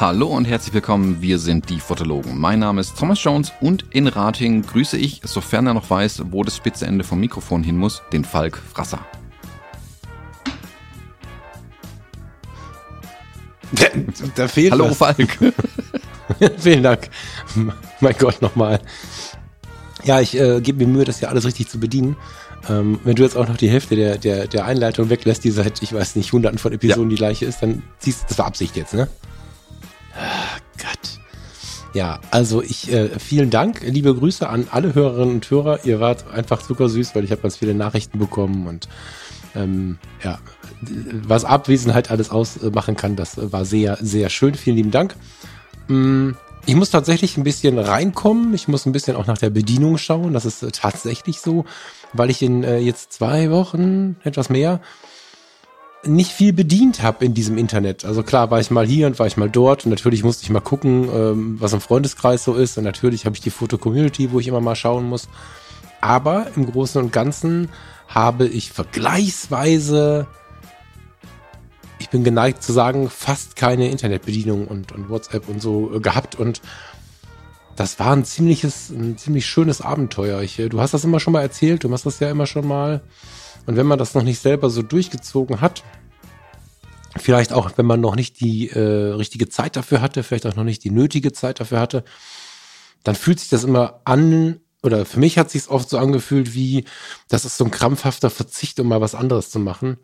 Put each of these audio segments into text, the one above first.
Hallo und herzlich willkommen, wir sind die Fotologen. Mein Name ist Thomas Jones und in Rating grüße ich, sofern er noch weiß, wo das spitze Ende vom Mikrofon hin muss, den Falk Frasser. Da, da fehlt Hallo was. Falk. Vielen Dank. Mein Gott, nochmal. Ja, ich äh, gebe mir Mühe, das hier alles richtig zu bedienen. Ähm, wenn du jetzt auch noch die Hälfte der, der, der Einleitung weglässt, die seit, ich weiß nicht, hunderten von Episoden die gleiche ist, dann ziehst das war Absicht jetzt, ne? Ah, Gott. Ja, also ich, äh, vielen Dank, liebe Grüße an alle Hörerinnen und Hörer. Ihr wart einfach zuckersüß, weil ich habe ganz viele Nachrichten bekommen und ähm, ja, was Abwesenheit alles ausmachen kann, das war sehr, sehr schön. Vielen lieben Dank. Mm, Ich muss tatsächlich ein bisschen reinkommen. Ich muss ein bisschen auch nach der Bedienung schauen. Das ist äh, tatsächlich so, weil ich in äh, jetzt zwei Wochen, etwas mehr, nicht viel bedient habe in diesem Internet. Also klar war ich mal hier und war ich mal dort und natürlich musste ich mal gucken, ähm, was im Freundeskreis so ist und natürlich habe ich die Foto-Community, wo ich immer mal schauen muss. Aber im Großen und Ganzen habe ich vergleichsweise, ich bin geneigt zu sagen, fast keine Internetbedienung und, und WhatsApp und so äh, gehabt und das war ein ziemliches, ein ziemlich schönes Abenteuer. Ich, äh, du hast das immer schon mal erzählt, du machst das ja immer schon mal. Und wenn man das noch nicht selber so durchgezogen hat, vielleicht auch, wenn man noch nicht die äh, richtige Zeit dafür hatte, vielleicht auch noch nicht die nötige Zeit dafür hatte, dann fühlt sich das immer an, oder für mich hat sich oft so angefühlt, wie das ist so ein krampfhafter Verzicht, um mal was anderes zu machen.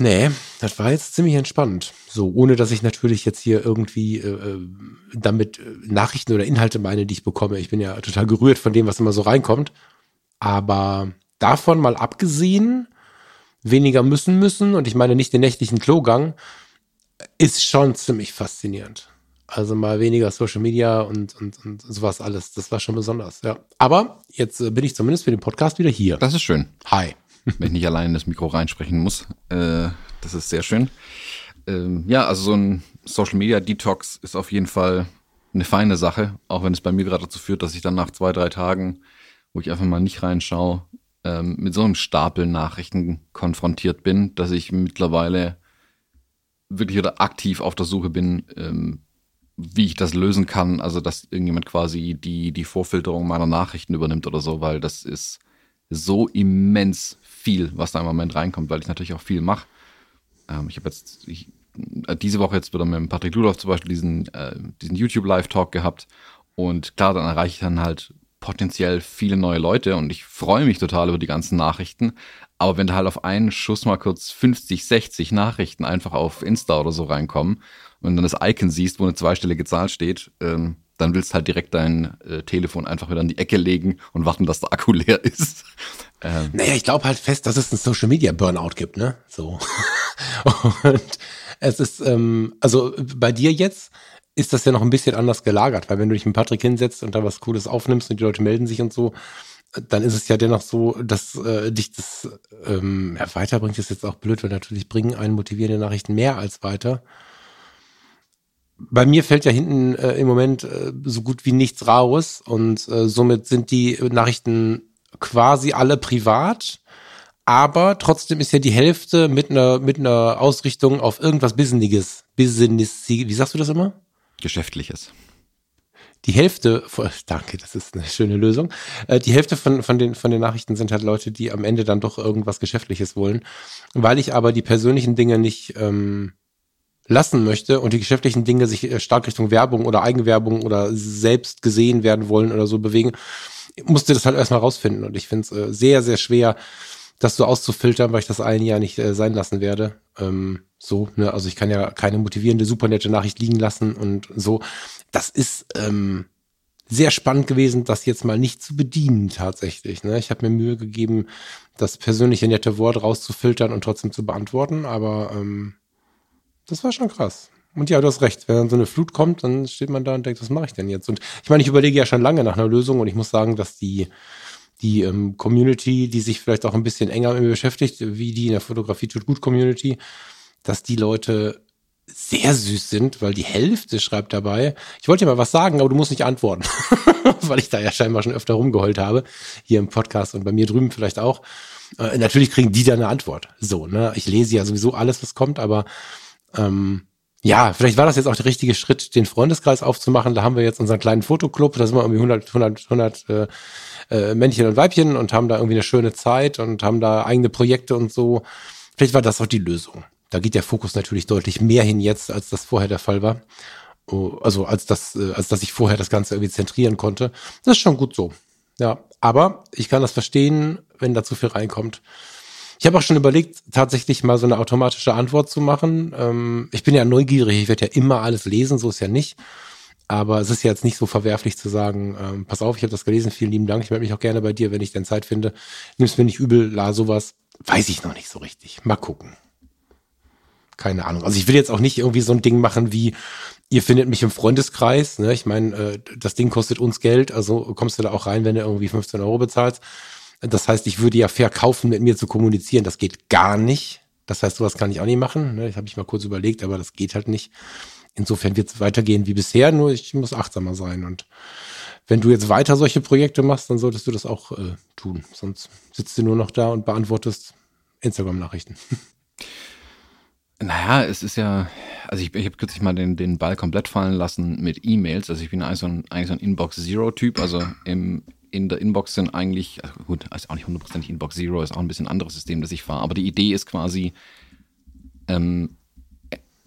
Nee, das war jetzt ziemlich entspannt. So, ohne dass ich natürlich jetzt hier irgendwie äh, äh, damit äh, Nachrichten oder Inhalte meine, die ich bekomme. Ich bin ja total gerührt von dem, was immer so reinkommt. Aber davon mal abgesehen, weniger müssen müssen, und ich meine nicht den nächtlichen Klogang, ist schon ziemlich faszinierend. Also mal weniger Social Media und, und, und sowas alles. Das war schon besonders, ja. Aber jetzt äh, bin ich zumindest für den Podcast wieder hier. Das ist schön, Hi. Wenn ich nicht allein in das Mikro reinsprechen muss. Äh, das ist sehr schön. Ähm, ja, also so ein Social Media Detox ist auf jeden Fall eine feine Sache, auch wenn es bei mir gerade dazu führt, dass ich dann nach zwei, drei Tagen, wo ich einfach mal nicht reinschaue, ähm, mit so einem Stapel Nachrichten konfrontiert bin, dass ich mittlerweile wirklich oder aktiv auf der Suche bin, ähm, wie ich das lösen kann. Also, dass irgendjemand quasi die, die Vorfilterung meiner Nachrichten übernimmt oder so, weil das ist so immens viel, was da im Moment reinkommt, weil ich natürlich auch viel mache. Ähm, ich habe jetzt ich, äh, diese Woche jetzt wieder mit Patrick Ludolf zum Beispiel diesen, äh, diesen YouTube-Live-Talk gehabt. Und klar, dann erreiche ich dann halt potenziell viele neue Leute und ich freue mich total über die ganzen Nachrichten. Aber wenn da halt auf einen Schuss mal kurz 50, 60 Nachrichten einfach auf Insta oder so reinkommen und dann das Icon siehst, wo eine zweistellige Zahl steht, ähm, dann willst halt direkt dein äh, Telefon einfach wieder an die Ecke legen und warten, dass der Akku leer ist. Ähm, Naja, ich glaube halt fest, dass es einen Social Media Burnout gibt, ne? So. Und es ist, ähm, also bei dir jetzt ist das ja noch ein bisschen anders gelagert, weil wenn du dich mit Patrick hinsetzt und da was Cooles aufnimmst und die Leute melden sich und so, dann ist es ja dennoch so, dass äh, dich das ähm, ja, weiterbringt, ist jetzt auch blöd, weil natürlich bringen einen motivierende Nachrichten mehr als weiter. Bei mir fällt ja hinten äh, im Moment äh, so gut wie nichts raus und äh, somit sind die Nachrichten quasi alle privat, aber trotzdem ist ja die Hälfte mit einer mit einer Ausrichtung auf irgendwas Businessiges, Business, wie sagst du das immer? Geschäftliches. Die Hälfte, von- danke, das ist eine schöne Lösung. Äh, Die Hälfte von, von, den, von den Nachrichten sind halt Leute, die am Ende dann doch irgendwas Geschäftliches wollen. Weil ich aber die persönlichen Dinge nicht ähm, lassen möchte und die geschäftlichen Dinge sich äh, stark Richtung Werbung oder Eigenwerbung oder selbst gesehen werden wollen oder so bewegen, musste das halt erstmal rausfinden. Und ich finde es äh, sehr, sehr schwer, das so auszufiltern, weil ich das ein Jahr nicht äh, sein lassen werde. Ähm, so, ne, also ich kann ja keine motivierende, super nette Nachricht liegen lassen und so. Das ist ähm, sehr spannend gewesen, das jetzt mal nicht zu bedienen tatsächlich. Ne? Ich habe mir Mühe gegeben, das persönliche nette Wort rauszufiltern und trotzdem zu beantworten, aber ähm, das war schon krass. Und ja, du hast recht. Wenn dann so eine Flut kommt, dann steht man da und denkt, was mache ich denn jetzt? Und ich meine, ich überlege ja schon lange nach einer Lösung und ich muss sagen, dass die die ähm, Community, die sich vielleicht auch ein bisschen enger mit mir beschäftigt, wie die in der Fotografie tut gut Community, dass die Leute sehr süß sind, weil die Hälfte schreibt dabei, ich wollte dir mal was sagen, aber du musst nicht antworten, weil ich da ja scheinbar schon öfter rumgeheult habe, hier im Podcast und bei mir drüben vielleicht auch. Äh, natürlich kriegen die dann eine Antwort. So, ne? Ich lese ja sowieso alles, was kommt, aber ähm, ja, vielleicht war das jetzt auch der richtige Schritt, den Freundeskreis aufzumachen. Da haben wir jetzt unseren kleinen Fotoclub, da sind wir irgendwie 100, 100, 100 äh, äh, Männchen und Weibchen und haben da irgendwie eine schöne Zeit und haben da eigene Projekte und so. Vielleicht war das auch die Lösung. Da geht der Fokus natürlich deutlich mehr hin jetzt, als das vorher der Fall war. Oh, also als das, äh, als dass ich vorher das Ganze irgendwie zentrieren konnte. Das ist schon gut so. Ja, aber ich kann das verstehen, wenn da zu viel reinkommt. Ich habe auch schon überlegt, tatsächlich mal so eine automatische Antwort zu machen. Ähm, ich bin ja neugierig, ich werde ja immer alles lesen, so ist ja nicht. Aber es ist ja jetzt nicht so verwerflich zu sagen, ähm, pass auf, ich habe das gelesen, vielen lieben Dank, ich melde mich auch gerne bei dir, wenn ich denn Zeit finde. Nimm's mir nicht übel, la sowas. Weiß ich noch nicht so richtig. Mal gucken. Keine Ahnung. Also ich will jetzt auch nicht irgendwie so ein Ding machen wie, ihr findet mich im Freundeskreis. Ne? Ich meine, äh, das Ding kostet uns Geld, also kommst du da auch rein, wenn du irgendwie 15 Euro bezahlst. Das heißt, ich würde ja verkaufen, mit mir zu kommunizieren. Das geht gar nicht. Das heißt, sowas kann ich auch nicht machen. Ne? Das habe ich mal kurz überlegt, aber das geht halt nicht. Insofern wird es weitergehen wie bisher, nur ich muss achtsamer sein. Und wenn du jetzt weiter solche Projekte machst, dann solltest du das auch äh, tun. Sonst sitzt du nur noch da und beantwortest Instagram-Nachrichten. Naja, es ist ja, also ich, ich habe kürzlich mal den, den Ball komplett fallen lassen mit E-Mails. Also ich bin eigentlich so ein, eigentlich so ein Inbox-Zero-Typ. Also im in der Inbox sind eigentlich, also gut, ist auch nicht hundertprozentig Inbox Zero, ist auch ein bisschen ein anderes System, das ich fahre. Aber die Idee ist quasi, ähm,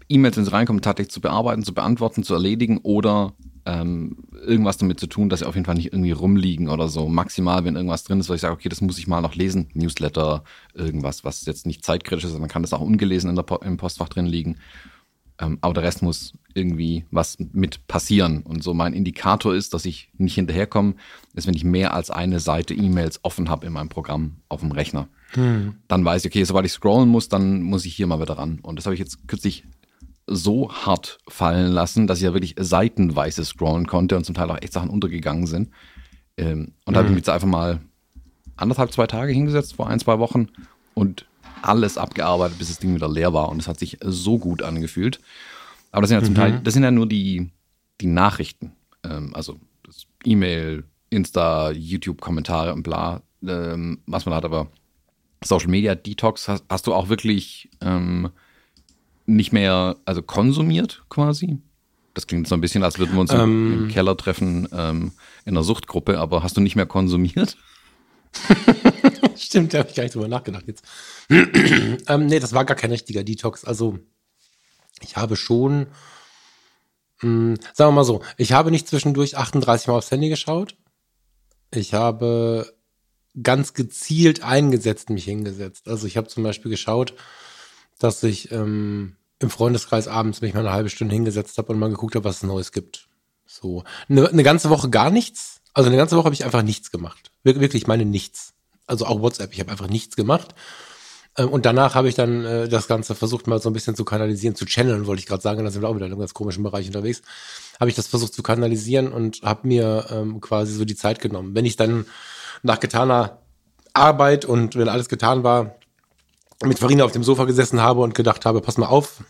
E-Mails, wenn sie reinkommen, tatsächlich zu bearbeiten, zu beantworten, zu erledigen oder ähm, irgendwas damit zu tun, dass sie auf jeden Fall nicht irgendwie rumliegen oder so. Maximal, wenn irgendwas drin ist, wo ich sage, okay, das muss ich mal noch lesen, Newsletter, irgendwas, was jetzt nicht zeitkritisch ist, sondern kann das auch ungelesen in der po im Postfach drin liegen. Ähm, aber der Rest muss irgendwie was mit passieren. Und so mein Indikator ist, dass ich nicht hinterherkomme, ist, wenn ich mehr als eine Seite E-Mails offen habe in meinem Programm auf dem Rechner. Hm. Dann weiß ich, okay, sobald ich scrollen muss, dann muss ich hier mal wieder ran. Und das habe ich jetzt kürzlich so hart fallen lassen, dass ich ja wirklich seitenweise scrollen konnte und zum Teil auch echt Sachen untergegangen sind. Ähm, und da habe ich mich jetzt einfach mal anderthalb, zwei Tage hingesetzt vor ein, zwei Wochen und alles abgearbeitet, bis das Ding wieder leer war. Und es hat sich so gut angefühlt. Aber das sind ja zum mhm. Teil, das sind ja nur die, die Nachrichten. Ähm, also E-Mail, Insta, YouTube-Kommentare und bla, ähm, was man hat. Aber Social Media Detox hast, hast du auch wirklich ähm, nicht mehr, also konsumiert quasi? Das klingt so ein bisschen, als würden wir uns im, im ähm. Keller treffen ähm, in einer Suchtgruppe, aber hast du nicht mehr konsumiert? Stimmt, da habe ich gar nicht drüber nachgedacht jetzt. ähm, nee, das war gar kein richtiger Detox. Also, ich habe schon, mh, hm, sagen wir mal so, ich habe nicht zwischendurch 38 Mal aufs Handy geschaut. Ich habe ganz gezielt eingesetzt mich hingesetzt. Also, ich habe zum Beispiel geschaut, dass ich ähm, im Freundeskreis abends mich mal eine halbe Stunde hingesetzt habe und mal geguckt habe, was es Neues gibt. So. Eine, eine ganze Woche gar nichts. Also eine ganze Woche habe ich einfach nichts gemacht. Wir, wirklich, meine nichts. Also auch WhatsApp. Ich habe einfach nichts gemacht. Ähm, und danach habe ich dann äh, das Ganze versucht mal so ein bisschen zu kanalisieren, zu channeln, wollte ich gerade sagen. Da sind wir auch wieder in einem ganz komischen Bereich unterwegs. Habe ich das versucht zu kanalisieren und habe mir ähm, quasi so die Zeit genommen. Wenn ich dann nach getaner Arbeit und wenn alles getan war, mit Farina auf dem Sofa gesessen habe und gedacht habe, pass mal auf,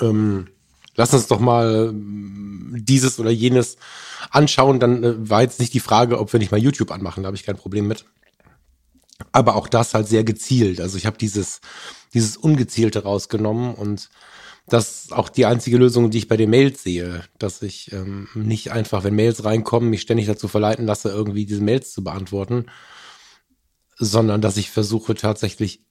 ähm, lass uns doch mal ähm, dieses oder jenes anschauen, dann äh, war jetzt nicht die Frage, ob wir nicht mal YouTube anmachen, da habe ich kein Problem mit. Aber auch das halt sehr gezielt. Also ich habe dieses, dieses Ungezielte rausgenommen und das ist auch die einzige Lösung, die ich bei den Mails sehe, dass ich ähm, nicht einfach, wenn Mails reinkommen, mich ständig dazu verleiten lasse, irgendwie diese Mails zu beantworten, sondern dass ich versuche tatsächlich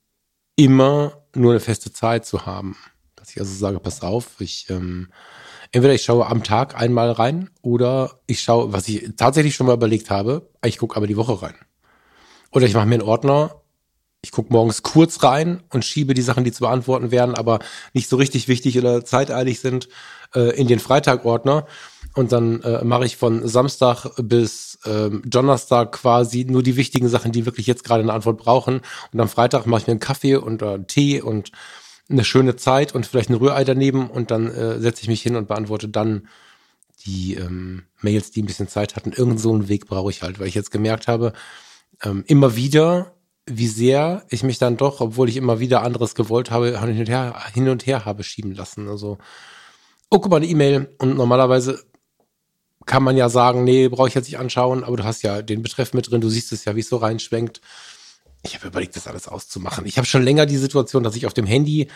immer nur eine feste Zeit zu haben. Dass ich also sage, pass auf, ich ähm, entweder ich schaue am Tag einmal rein oder ich schaue, was ich tatsächlich schon mal überlegt habe, ich gucke aber die Woche rein. Oder ich mache mir einen Ordner, ich gucke morgens kurz rein und schiebe die Sachen, die zu beantworten werden, aber nicht so richtig wichtig oder zeiteilig sind, äh, in den Freitag-Ordner. Und dann äh, mache ich von Samstag bis ähm, Donnerstag quasi nur die wichtigen Sachen, die wirklich jetzt gerade eine Antwort brauchen. Und am Freitag mache ich mir einen Kaffee und äh, einen Tee und eine schöne Zeit und vielleicht ein Rührei daneben und dann äh, setze ich mich hin und beantworte dann die ähm, Mails, die ein bisschen Zeit hatten. Irgend so einen Weg brauche ich halt, weil ich jetzt gemerkt habe, ähm, immer wieder wie sehr ich mich dann doch, obwohl ich immer wieder anderes gewollt habe, hin und her, hin und her habe schieben lassen. Also, oh, guck mal, eine E-Mail. Und normalerweise kann man ja sagen, nee, brauche ich jetzt nicht anschauen, aber du hast ja den Betreff mit drin, du siehst es ja, wie es so reinschwenkt. Ich habe überlegt, das alles auszumachen. Ich habe schon länger die Situation, dass ich auf dem Handy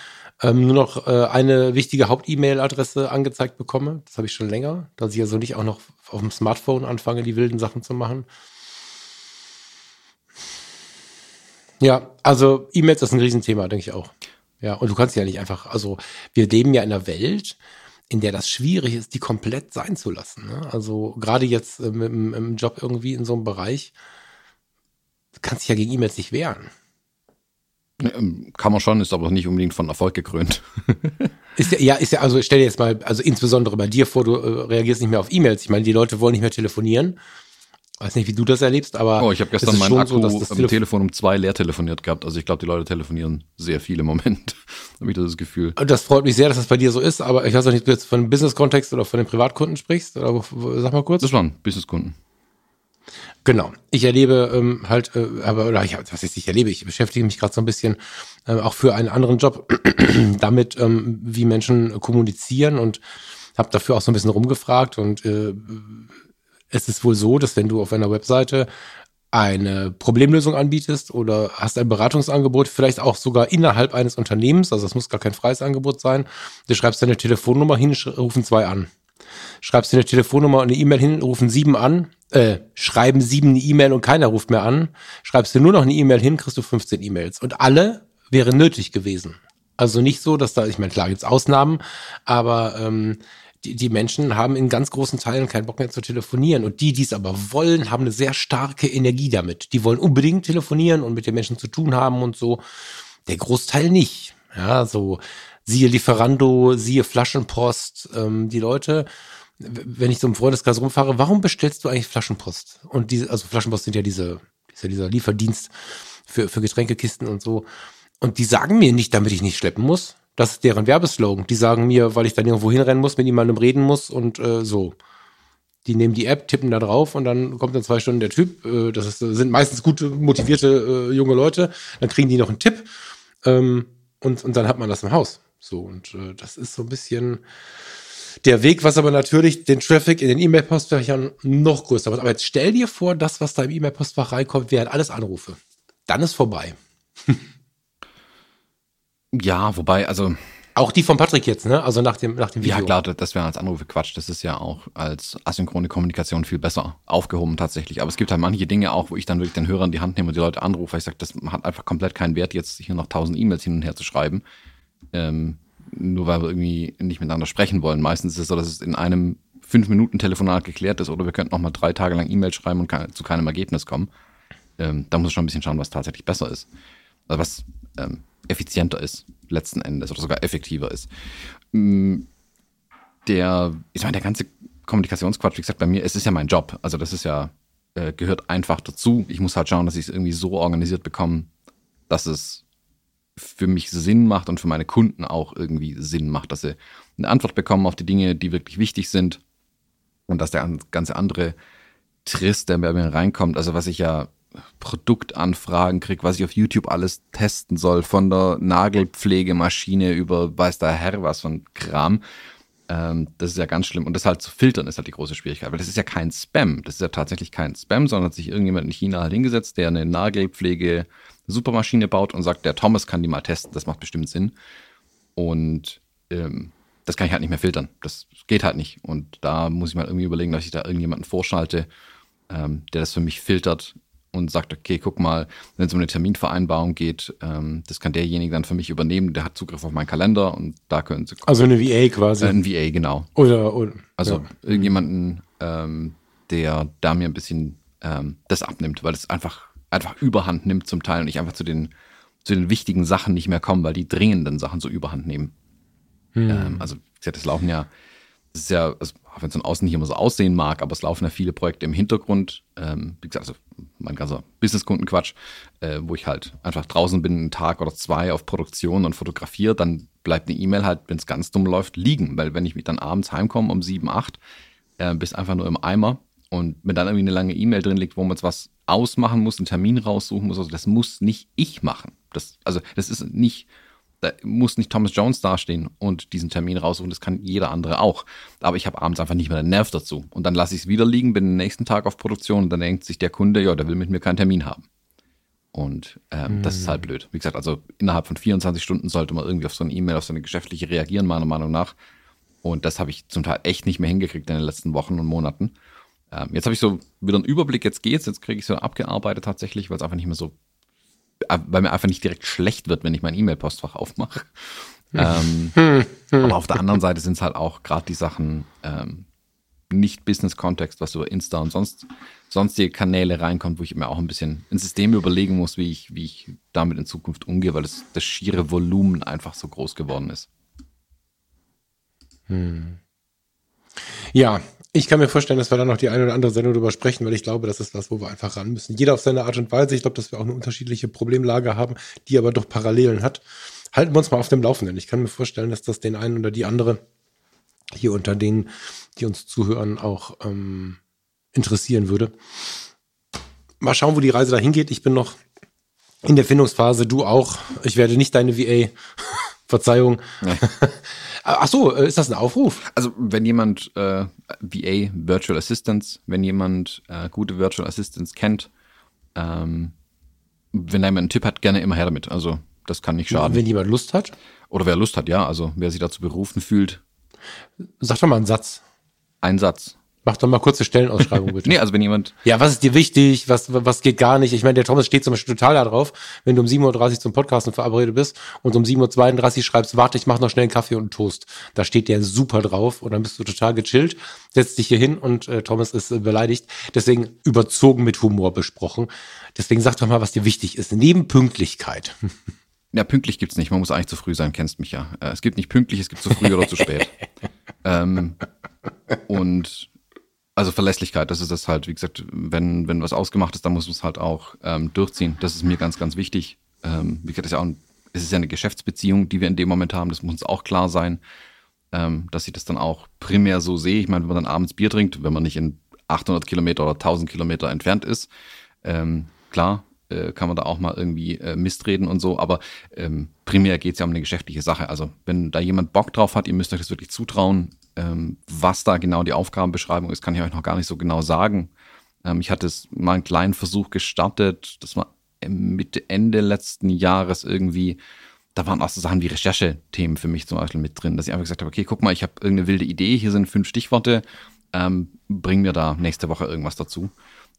ähm, nur noch äh, eine wichtige Haupt-E-Mail-Adresse angezeigt bekomme. Das habe ich schon länger, dass ich also nicht auch noch auf dem Smartphone anfange, die wilden Sachen zu machen. Ja, also E-Mails ist ein Riesenthema, denke ich auch. Ja, und du kannst ja nicht einfach, also wir leben ja in einer Welt, in der das schwierig ist, die komplett sein zu lassen. Ne? Also gerade jetzt ähm, im, im, Job irgendwie in so einem Bereich, kannst dich ja gegen E-Mails nicht wehren. Ähm, kann man schon, ist aber nicht unbedingt von Erfolg gekrönt. ist ja, ja, ist ja, also stell dir jetzt mal, also insbesondere bei dir vor, du äh, reagierst nicht mehr auf E-Mails. Ich meine, die Leute wollen nicht mehr telefonieren weiß nicht, wie du das erlebst, aber. Oh, ich habe gestern meinen Akku so, am Telefon, Telefon um zwei leer telefoniert gehabt. Also ich glaube, die Leute telefonieren sehr viel im Moment. habe ich das Gefühl. Das freut mich sehr, dass das bei dir so ist, aber ich weiß auch nicht, ob du jetzt von Business-Kontext oder von den Privatkunden sprichst. Oder sag mal kurz. Das waren Businesskunden. Genau. Ich erlebe ähm, halt, äh, aber oder ich, was ist ich erlebe, ich beschäftige mich gerade so ein bisschen äh, auch für einen anderen Job damit, ähm, wie Menschen kommunizieren und habe dafür auch so ein bisschen rumgefragt und äh, es ist wohl so, dass wenn du auf einer Webseite eine Problemlösung anbietest oder hast ein Beratungsangebot, vielleicht auch sogar innerhalb eines Unternehmens, also das muss gar kein freies Angebot sein, du schreibst deine Telefonnummer hin, rufen zwei an. Schreibst deine Telefonnummer und eine E-Mail hin, rufen sieben an, äh, schreiben sieben eine E-Mail und keiner ruft mehr an. Schreibst du nur noch eine E-Mail hin, kriegst du 15 E-Mails. Und alle wären nötig gewesen. Also nicht so, dass da, ich meine, klar gibt's Ausnahmen, aber ähm, die, die Menschen haben in ganz großen Teilen keinen Bock mehr zu telefonieren. Und die, die es aber wollen, haben eine sehr starke Energie damit. Die wollen unbedingt telefonieren und mit den Menschen zu tun haben und so. Der Großteil nicht. Ja, so siehe Lieferando, siehe Flaschenpost. Ähm, die Leute, wenn ich so im Freundeskreis rumfahre, warum bestellst du eigentlich Flaschenpost? Und diese, also Flaschenpost sind ja diese, dieser, dieser Lieferdienst für, für Getränkekisten und so. Und die sagen mir nicht, damit ich nicht schleppen muss. Das ist deren Werbeslogan. Die sagen mir, weil ich dann irgendwo hinrennen muss, mit jemandem reden muss und äh, so. Die nehmen die App, tippen da drauf und dann kommt dann zwei Stunden der Typ. Äh, das ist, sind meistens gut motivierte äh, junge Leute. Dann kriegen die noch einen Tipp ähm, und, und dann hat man das im Haus. So, und äh, das ist so ein bisschen der Weg, was aber natürlich den Traffic in den E-Mail-Postfächern noch größer macht. Aber jetzt stell dir vor, das, was da im E-Mail-Postfach reinkommt, wären alles Anrufe. Dann ist vorbei. Ja, wobei, also. Auch die von Patrick jetzt, ne? Also nach dem, nach dem Video. Ja, klar, das wäre als Anrufe Quatsch. Das ist ja auch als asynchrone Kommunikation viel besser aufgehoben tatsächlich. Aber es gibt halt manche Dinge auch, wo ich dann wirklich den Hörer in die Hand nehme und die Leute anrufe, weil ich sage, das hat einfach komplett keinen Wert, jetzt hier noch tausend E-Mails hin und her zu schreiben. Ähm, nur weil wir irgendwie nicht miteinander sprechen wollen. Meistens ist es so, dass es in einem fünf Minuten Telefonat geklärt ist oder wir könnten noch mal drei Tage lang E-Mails schreiben und zu keinem Ergebnis kommen. Ähm, da muss ich schon ein bisschen schauen, was tatsächlich besser ist. Also was ähm, effizienter ist, letzten Endes, oder sogar effektiver ist. Mm, der, ich meine, der ganze Kommunikationsquatsch, wie gesagt, bei mir, es ist ja mein Job. Also das ist ja, äh, gehört einfach dazu. Ich muss halt schauen, dass ich es irgendwie so organisiert bekomme, dass es für mich Sinn macht und für meine Kunden auch irgendwie Sinn macht, dass sie eine Antwort bekommen auf die Dinge, die wirklich wichtig sind und dass der ganze andere Trist, der bei mir reinkommt, also was ich ja Produktanfragen kriege, was ich auf YouTube alles testen soll, von der Nagelpflegemaschine über weiß der Herr was von Kram. Ähm, das ist ja ganz schlimm. Und das halt zu filtern ist halt die große Schwierigkeit, weil das ist ja kein Spam. Das ist ja tatsächlich kein Spam, sondern hat sich irgendjemand in China halt hingesetzt, der eine Nagelpflege Supermaschine baut und sagt, der Thomas kann die mal testen, das macht bestimmt Sinn. Und ähm, das kann ich halt nicht mehr filtern. Das geht halt nicht. Und da muss ich mal irgendwie überlegen, dass ich da irgendjemanden vorschalte, ähm, der das für mich filtert und sagt, okay, guck mal, wenn es um eine Terminvereinbarung geht, ähm, das kann derjenige dann für mich übernehmen, der hat Zugriff auf meinen Kalender und da können sie. Also eine VA quasi. Äh, ein VA, genau. Oder, oder also ja. irgendjemanden, ähm, der da mir ein bisschen ähm, das abnimmt, weil es einfach, einfach Überhand nimmt zum Teil und ich einfach zu den, zu den wichtigen Sachen nicht mehr komme, weil die dringenden Sachen so Überhand nehmen. Hm. Ähm, also, es laufen ja es ist ja, also, wenn es von außen nicht immer so aussehen mag, aber es laufen ja viele Projekte im Hintergrund. Ähm, wie gesagt, also mein ganzer Businesskundenquatsch, äh, wo ich halt einfach draußen bin, einen Tag oder zwei auf Produktion und fotografiere, dann bleibt eine E-Mail halt, wenn es ganz dumm läuft, liegen. Weil wenn ich mich dann abends heimkomme um sieben, acht, äh, bist einfach nur im Eimer Und wenn dann irgendwie eine lange E-Mail drin liegt, wo man jetzt was ausmachen muss, einen Termin raussuchen muss, also das muss nicht ich machen. Das, also das ist nicht, da muss nicht Thomas Jones dastehen und diesen Termin raussuchen, das kann jeder andere auch. Aber ich habe abends einfach nicht mehr den Nerv dazu. Und dann lasse ich es wieder liegen, bin den nächsten Tag auf Produktion und dann denkt sich der Kunde, ja, der will mit mir keinen Termin haben. Und ähm, mhm. das ist halt blöd. Wie gesagt, also innerhalb von 24 Stunden sollte man irgendwie auf so eine E-Mail, auf so eine geschäftliche reagieren, meiner Meinung nach. Und das habe ich zum Teil echt nicht mehr hingekriegt in den letzten Wochen und Monaten. Ähm, jetzt habe ich so wieder einen Überblick, jetzt geht's, jetzt kriege ich so abgearbeitet tatsächlich, weil es einfach nicht mehr so, weil mir einfach nicht direkt schlecht wird, wenn ich mein E-Mail-Postfach aufmache. ähm, aber auf der anderen Seite sind es halt auch gerade die Sachen, ähm, nicht Business-Kontext, was über Insta und sonst sonstige Kanäle reinkommt, wo ich mir auch ein bisschen ein System überlegen muss, wie ich, wie ich damit in Zukunft umgehe, weil das, das schiere Volumen einfach so groß geworden ist. Hm. Ja, ich kann mir vorstellen, dass wir da noch die eine oder andere Sendung drüber sprechen, weil ich glaube, das ist was, wo wir einfach ran müssen. Jeder auf seine Art und Weise. Ich glaube, dass wir auch eine unterschiedliche Problemlage haben, die aber doch Parallelen hat. Halten wir uns mal auf dem Laufenden. Ich kann mir vorstellen, dass das den einen oder die andere hier unter denen, die uns zuhören, auch ähm, interessieren würde. Mal schauen, wo die Reise dahin geht. Ich bin noch in der Findungsphase, du auch. Ich werde nicht deine VA. Verzeihung. Nee. Ach so, äh, ist das ein Aufruf? Also wenn jemand äh, VA Virtual Assistants, wenn jemand äh, gute Virtual Assistants kennt, ähm, wenn jemand einen Tipp hat, gerne immer her damit. Also das kann nicht schaden. Wenn jemand Lust hat? Oder wer Lust hat, ja. Also wer sich dazu berufen fühlt. Sag doch mal einen Satz. Ein Satz. Mach doch mal kurze Stellenausschreibung bitte. nee, also wenn jemand. Ja, was ist dir wichtig? Was, was geht gar nicht? Ich meine, der Thomas steht zum Beispiel total da drauf, wenn du um 7.30 Uhr zum Podcasten verabredet bist und um 7.32 Uhr schreibst, warte, ich mach noch schnell einen Kaffee und einen Toast. Da steht der super drauf und dann bist du total gechillt, setzt dich hier hin und äh, Thomas ist äh, beleidigt. Deswegen überzogen mit Humor besprochen. Deswegen sag doch mal, was dir wichtig ist. Neben Pünktlichkeit. Ja, pünktlich gibt's nicht. Man muss eigentlich zu früh sein, kennst mich ja. Äh, es gibt nicht pünktlich, es gibt zu früh oder zu spät. ähm, und also Verlässlichkeit, das ist das halt, wie gesagt, wenn, wenn was ausgemacht ist, dann muss man es halt auch ähm, durchziehen. Das ist mir ganz, ganz wichtig. Ähm, wie gesagt, das ist ja auch ein, es ist ja eine Geschäftsbeziehung, die wir in dem Moment haben, das muss uns auch klar sein, ähm, dass ich das dann auch primär so sehe. Ich meine, wenn man dann abends Bier trinkt, wenn man nicht in 800 Kilometer oder 1000 Kilometer entfernt ist, ähm, klar, äh, kann man da auch mal irgendwie äh, mistreden und so, aber ähm, primär geht es ja um eine geschäftliche Sache. Also wenn da jemand Bock drauf hat, ihr müsst euch das wirklich zutrauen, ähm, was da genau die Aufgabenbeschreibung ist, kann ich euch noch gar nicht so genau sagen. Ähm, ich hatte mal einen kleinen Versuch gestartet, das war Mitte, Ende letzten Jahres irgendwie. Da waren auch so Sachen wie Recherchethemen für mich zum Beispiel mit drin, dass ich einfach gesagt habe, okay, guck mal, ich habe irgendeine wilde Idee, hier sind fünf Stichworte, ähm, bring mir da nächste Woche irgendwas dazu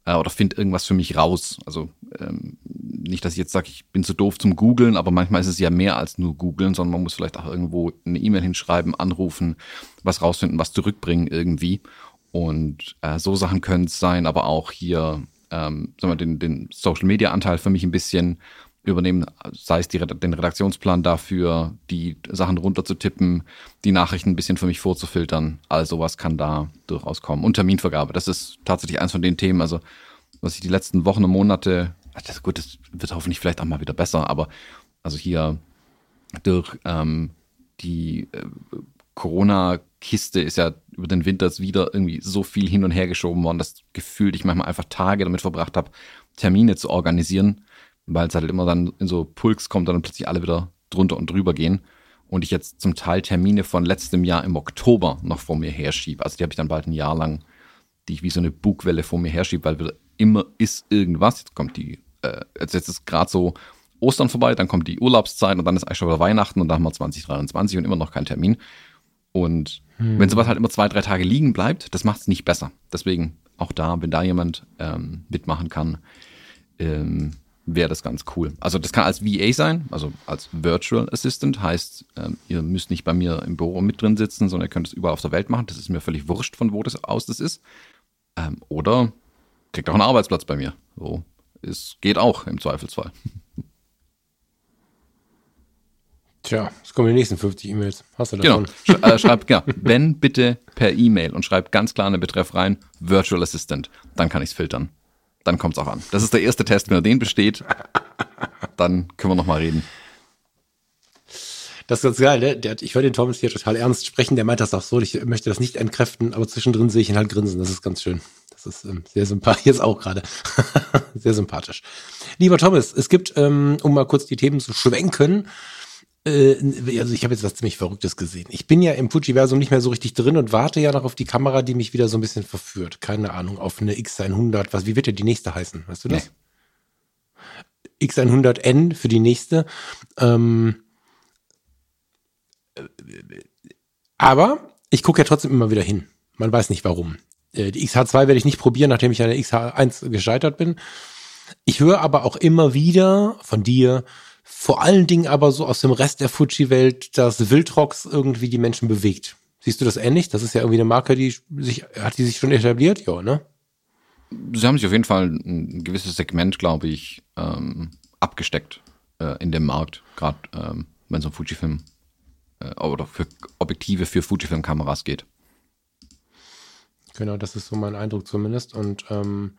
äh, oder find irgendwas für mich raus. Also ähm, nicht, dass ich jetzt sage, ich bin zu doof zum Googlen, aber manchmal ist es ja mehr als nur Googlen, sondern man muss vielleicht auch irgendwo eine E-Mail hinschreiben, anrufen, was rausfinden, was zurückbringen irgendwie. Und äh, so Sachen können es sein, aber auch hier, ähm, sagen wir, den, den Social-Media-Anteil für mich ein bisschen übernehmen, sei es die, den Redaktionsplan dafür, die Sachen runterzutippen, die Nachrichten ein bisschen für mich vorzufiltern. All sowas kann da durchaus kommen. Und Terminvergabe, das ist tatsächlich eins von den Themen, also was ich die letzten Wochen und Monate, das, gut, das wird hoffentlich vielleicht auch mal wieder besser, aber also hier durch ähm, die äh, Corona-Kiste ist ja über den Winter wieder irgendwie so viel hin und her geschoben worden, dass gefühlt ich manchmal einfach Tage damit verbracht habe, Termine zu organisieren weil es halt immer dann in so Pulks kommt, dann plötzlich alle wieder drunter und drüber gehen. Und ich jetzt zum Teil Termine von letztem Jahr im Oktober noch vor mir herschiebe. Also die habe ich dann bald ein Jahr lang, die ich wie so eine Bugwelle vor mir herschiebe, weil wieder immer ist irgendwas. Jetzt kommt die, äh, jetzt, jetzt ist gerade so Ostern vorbei, dann kommt die Urlaubszeit und dann ist eigentlich schon wieder Weihnachten und dann haben wir 2023 und immer noch kein Termin. Und hm. wenn sowas halt immer zwei, drei Tage liegen bleibt, das macht es nicht besser. Deswegen auch da, wenn da jemand ähm, mitmachen kann, ähm, wäre das ganz cool. Also das kann als VA sein, also als Virtual Assistant, heißt, ähm, ihr müsst nicht bei mir im Büro mit drin sitzen, sondern ihr könnt es überall auf der Welt machen. Das ist mir völlig wurscht, von wo das aus das ist. Ähm, oder kriegt auch einen Arbeitsplatz bei mir. So, es geht auch im Zweifelsfall. Tja, es kommen die nächsten 50 E-Mails. Hast du davon? Genau. Sch äh, schreib, genau. Wenn bitte per E-Mail und schreib ganz klar einen Betreff rein, Virtual Assistant. Dann kann ich es filtern dann kommt es auch an. Das ist der erste Test. Wenn er den besteht, dann können wir noch mal reden. Das ist ganz geil, ne? Der, ich höre den Thomas hier total ernst sprechen. Der meint das auch so. Ich möchte das nicht entkräften, aber zwischendrin sehe ich ihn halt grinsen. Das ist ganz schön. Das ist ähm, sehr sympathisch, jetzt auch gerade. sehr sympathisch. Lieber Thomas, es gibt, ähm, um mal kurz die Themen zu schwenken, also ich habe jetzt was ziemlich Verrücktes gesehen. Ich bin ja im Fujiversum nicht mehr so richtig drin und warte ja noch auf die Kamera, die mich wieder so ein bisschen verführt. Keine Ahnung, auf eine X100. Was, wie wird denn die nächste heißen? Weißt du das? Nee. X100N für die nächste. Ähm, aber ich gucke ja trotzdem immer wieder hin. Man weiß nicht warum. Äh, die XH2 werde ich nicht probieren, nachdem ich an der XH1 gescheitert bin. Ich höre aber auch immer wieder von dir, vor allen Dingen aber so aus dem Rest der Fuji-Welt, dass Wildrocks irgendwie die Menschen bewegt. Siehst du das ähnlich? Das ist ja irgendwie eine Marke, die sich, hat die sich schon etabliert? Ja, ne? Sie haben sich auf jeden Fall ein gewisses Segment, glaube ich, ähm, abgesteckt äh, in dem Markt, gerade ähm, wenn es um Fujifilm äh, oder für Objektive für Fujifilm-Kameras geht. Genau, das ist so mein Eindruck zumindest. Und ähm,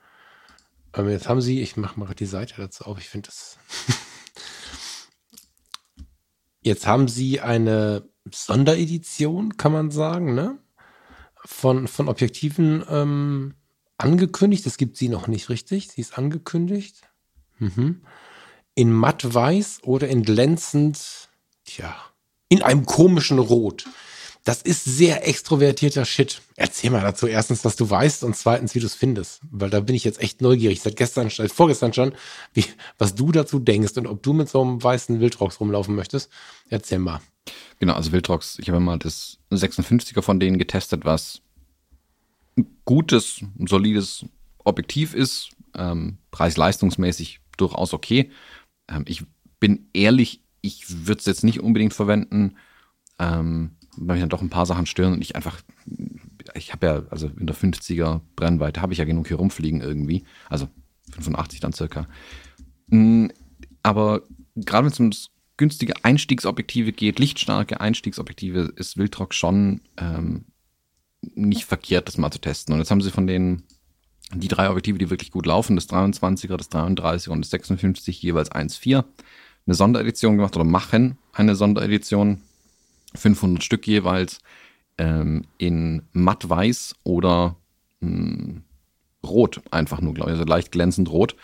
ähm jetzt haben sie, ich mache mal die Seite dazu auf, ich finde das Jetzt haben sie eine Sonderedition, kann man sagen, ne? Von, von Objektiven ähm, angekündigt. Das gibt sie noch nicht richtig. Sie ist angekündigt. Mhm. In matt-weiß oder in glänzend, tja, in einem komischen Rot. Das ist sehr extrovertierter Shit. Erzähl mal dazu erstens, was du weißt und zweitens, wie du es findest. Weil da bin ich jetzt echt neugierig. Seit gestern, seit vorgestern schon, wie, was du dazu denkst und ob du mit so einem weißen Wildrocks rumlaufen möchtest. Erzähl mal. Genau, also Wildrocks, ich habe mal das 56er von denen getestet, was ein gutes, solides Objektiv ist. Ähm, Preis-leistungsmäßig durchaus okay. Ähm, ich bin ehrlich, ich würde es jetzt nicht unbedingt verwenden. Ähm, weil mich dann doch ein paar Sachen stören und ich einfach, ich habe ja, also in der 50er Brennweite habe ich ja genug hier rumfliegen irgendwie. Also 85 dann circa. Mm, aber gerade wenn es ums günstige Einstiegsobjektive geht, lichtstarke Einstiegsobjektive, ist Wildrock schon ähm, nicht verkehrt, das mal zu testen. Und jetzt haben sie von den die drei Objektive, die wirklich gut laufen, das 23er, das 33er und das 56 jeweils 1,4, eine Sonderedition gemacht oder machen eine Sonderedition 500 Stück jeweils ähm, in matt-weiß oder mh, hm, rot, einfach nur, glaube ich, also leicht glänzend rot,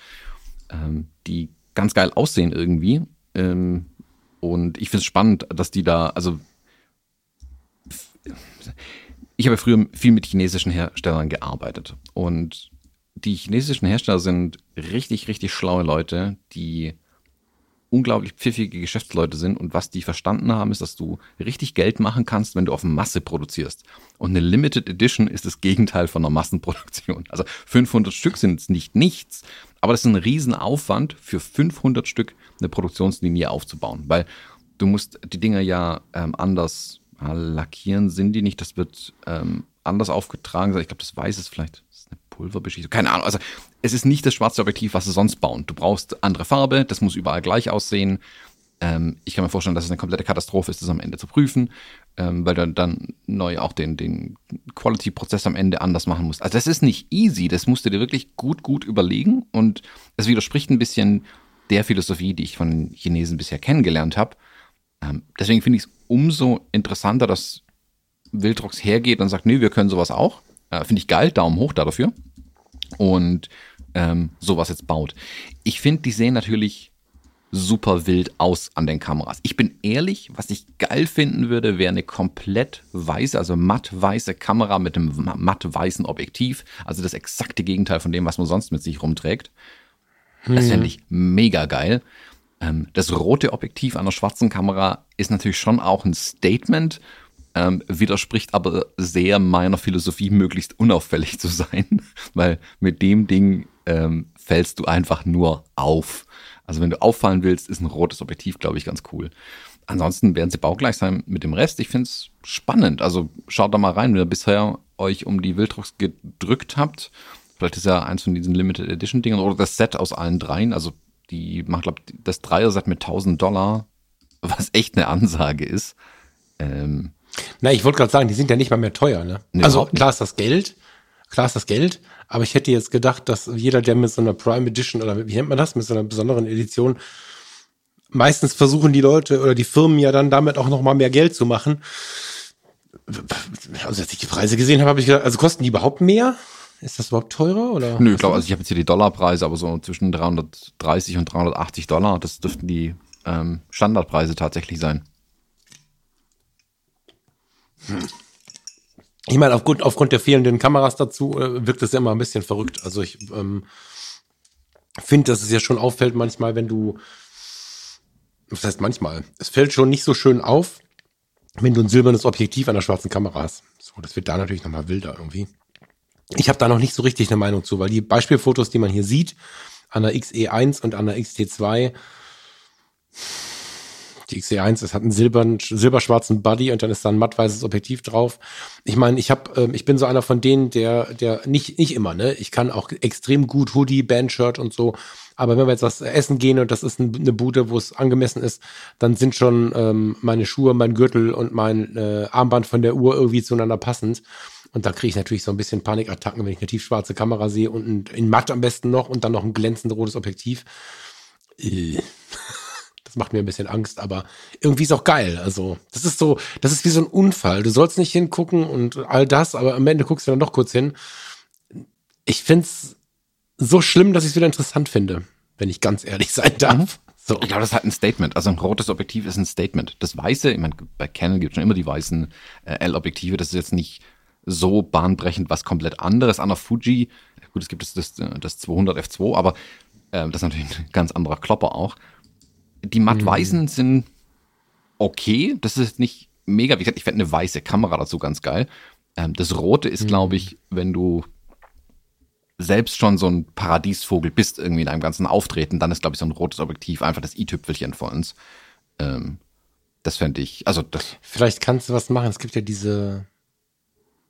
ähm, die ganz geil aussehen irgendwie. Ähm, und ich finde es spannend, dass die da, also ich habe früher viel mit chinesischen Herstellern gearbeitet und die chinesischen Hersteller sind richtig, richtig schlaue Leute, die unglaublich pfiffige Geschäftsleute sind und was die verstanden haben, ist, dass du richtig Geld machen kannst, wenn du auf Masse produzierst. Und eine Limited Edition ist das Gegenteil von einer Massenproduktion. Also 500 Stück sind nicht nichts, aber das ist ein Riesenaufwand für 500 Stück eine Produktionslinie aufzubauen, weil du musst die Dinger ja ähm, anders lackieren, sind die nicht, das wird ähm, anders aufgetragen. Ich glaube, das weiß es vielleicht. Pulverbeschichtung. Keine Ahnung. Also es ist nicht das schwarze Objektiv, was sie sonst bauen. Du brauchst andere Farbe, das muss überall gleich aussehen. Ähm, ich kann mir vorstellen, dass es eine komplette Katastrophe ist, das am Ende zu prüfen, ähm, weil du dann neu auch den, den Quality-Prozess am Ende anders machen musst. Also das ist nicht easy, das musst du dir wirklich gut, gut überlegen und es widerspricht ein bisschen der Philosophie, die ich von Chinesen bisher kennengelernt habe. Ähm, deswegen finde ich es umso interessanter, dass Wildrox hergeht und sagt, nee, wir können sowas auch. Äh, finde ich geil, Daumen hoch dafür. Und ähm, sowas jetzt baut. Ich finde, die sehen natürlich super wild aus an den Kameras. Ich bin ehrlich, was ich geil finden würde, wäre eine komplett weiße, also matt weiße Kamera mit einem matt weißen Objektiv. Also das exakte Gegenteil von dem, was man sonst mit sich rumträgt. Das fände ich mega geil. Ähm, das rote Objektiv an der schwarzen Kamera ist natürlich schon auch ein Statement, ähm, widerspricht aber sehr meiner Philosophie, möglichst unauffällig zu sein, weil mit dem Ding ähm, fällst du einfach nur auf. Also wenn du auffallen willst, ist ein rotes Objektiv, glaube ich, ganz cool. Ansonsten werden sie baugleich sein mit dem Rest. Ich finde es spannend. Also schaut da mal rein, wenn ihr bisher euch um die Wildrocks gedrückt habt. Vielleicht ist ja eins von diesen Limited Edition Dingern oder das Set aus allen dreien. Also die macht, glaube das Dreier-Set mit 1000 Dollar, was echt eine Ansage ist. Ähm, Na, ich wollte gerade sagen, die sind ja nicht mal mehr teuer, ne? Nee, also klar ist das Geld, klar ist das Geld, aber ich hätte jetzt gedacht, dass jeder, der mit so einer Prime Edition oder wie nennt man das, mit so einer besonderen Edition, meistens versuchen die Leute oder die Firmen ja dann damit auch noch mal mehr Geld zu machen. Also als ich die Preise gesehen habe, habe ich gedacht, also kosten die überhaupt mehr? Ist das überhaupt teurer oder? Nö, ich glaube, also ich habe jetzt hier die Dollarpreise, aber so zwischen 330 und 380 Dollar, das dürften die ähm, Standardpreise tatsächlich sein. Ich meine, aufgrund, aufgrund der fehlenden Kameras dazu äh, wirkt es ja immer ein bisschen verrückt. Also ich ähm, finde, dass es ja schon auffällt manchmal, wenn du, was heißt manchmal, es fällt schon nicht so schön auf, wenn du ein silbernes Objektiv an der schwarzen Kamera hast. So, das wird da natürlich nochmal wilder irgendwie. Ich habe da noch nicht so richtig eine Meinung zu, weil die Beispielfotos, die man hier sieht, an der XE1 und an der XT2, die XE1, das hat einen silberschwarzen Body und dann ist da ein mattweißes Objektiv drauf. Ich meine, ich habe, äh, ich bin so einer von denen, der, der nicht, nicht immer, ne? Ich kann auch extrem gut Hoodie, Bandshirt und so. Aber wenn wir jetzt was essen gehen und das ist eine Bude, wo es angemessen ist, dann sind schon ähm, meine Schuhe, mein Gürtel und mein äh, Armband von der Uhr irgendwie zueinander passend. Und da kriege ich natürlich so ein bisschen Panikattacken, wenn ich eine tiefschwarze Kamera sehe und ein, in matt am besten noch und dann noch ein glänzend rotes Objektiv. Äh. Das macht mir ein bisschen Angst, aber irgendwie ist auch geil. Also, das ist so, das ist wie so ein Unfall. Du sollst nicht hingucken und all das, aber am Ende guckst du dann doch kurz hin. Ich find's so schlimm, dass ich es wieder interessant finde, wenn ich ganz ehrlich sein darf. So. Ich glaube, das ist halt ein Statement. Also ein rotes Objektiv ist ein Statement. Das Weiße, ich meine, bei Canon gibt es schon immer die weißen äh, L-Objektive. Das ist jetzt nicht so bahnbrechend was komplett anderes. An der Fuji, gut, es gibt das, das, das 200 F2, aber äh, das ist natürlich ein ganz anderer Klopper auch. Die matt-weißen mhm. sind okay. Das ist nicht mega. Wie gesagt, ich fände eine weiße Kamera dazu ganz geil. Ähm, das Rote ist, mhm. glaube ich, wenn du selbst schon so ein Paradiesvogel bist, irgendwie in einem ganzen Auftreten, dann ist, glaube ich, so ein rotes Objektiv einfach das i-Tüpfelchen von uns. Ähm, das fände ich, also das. Vielleicht kannst du was machen. Es gibt ja diese,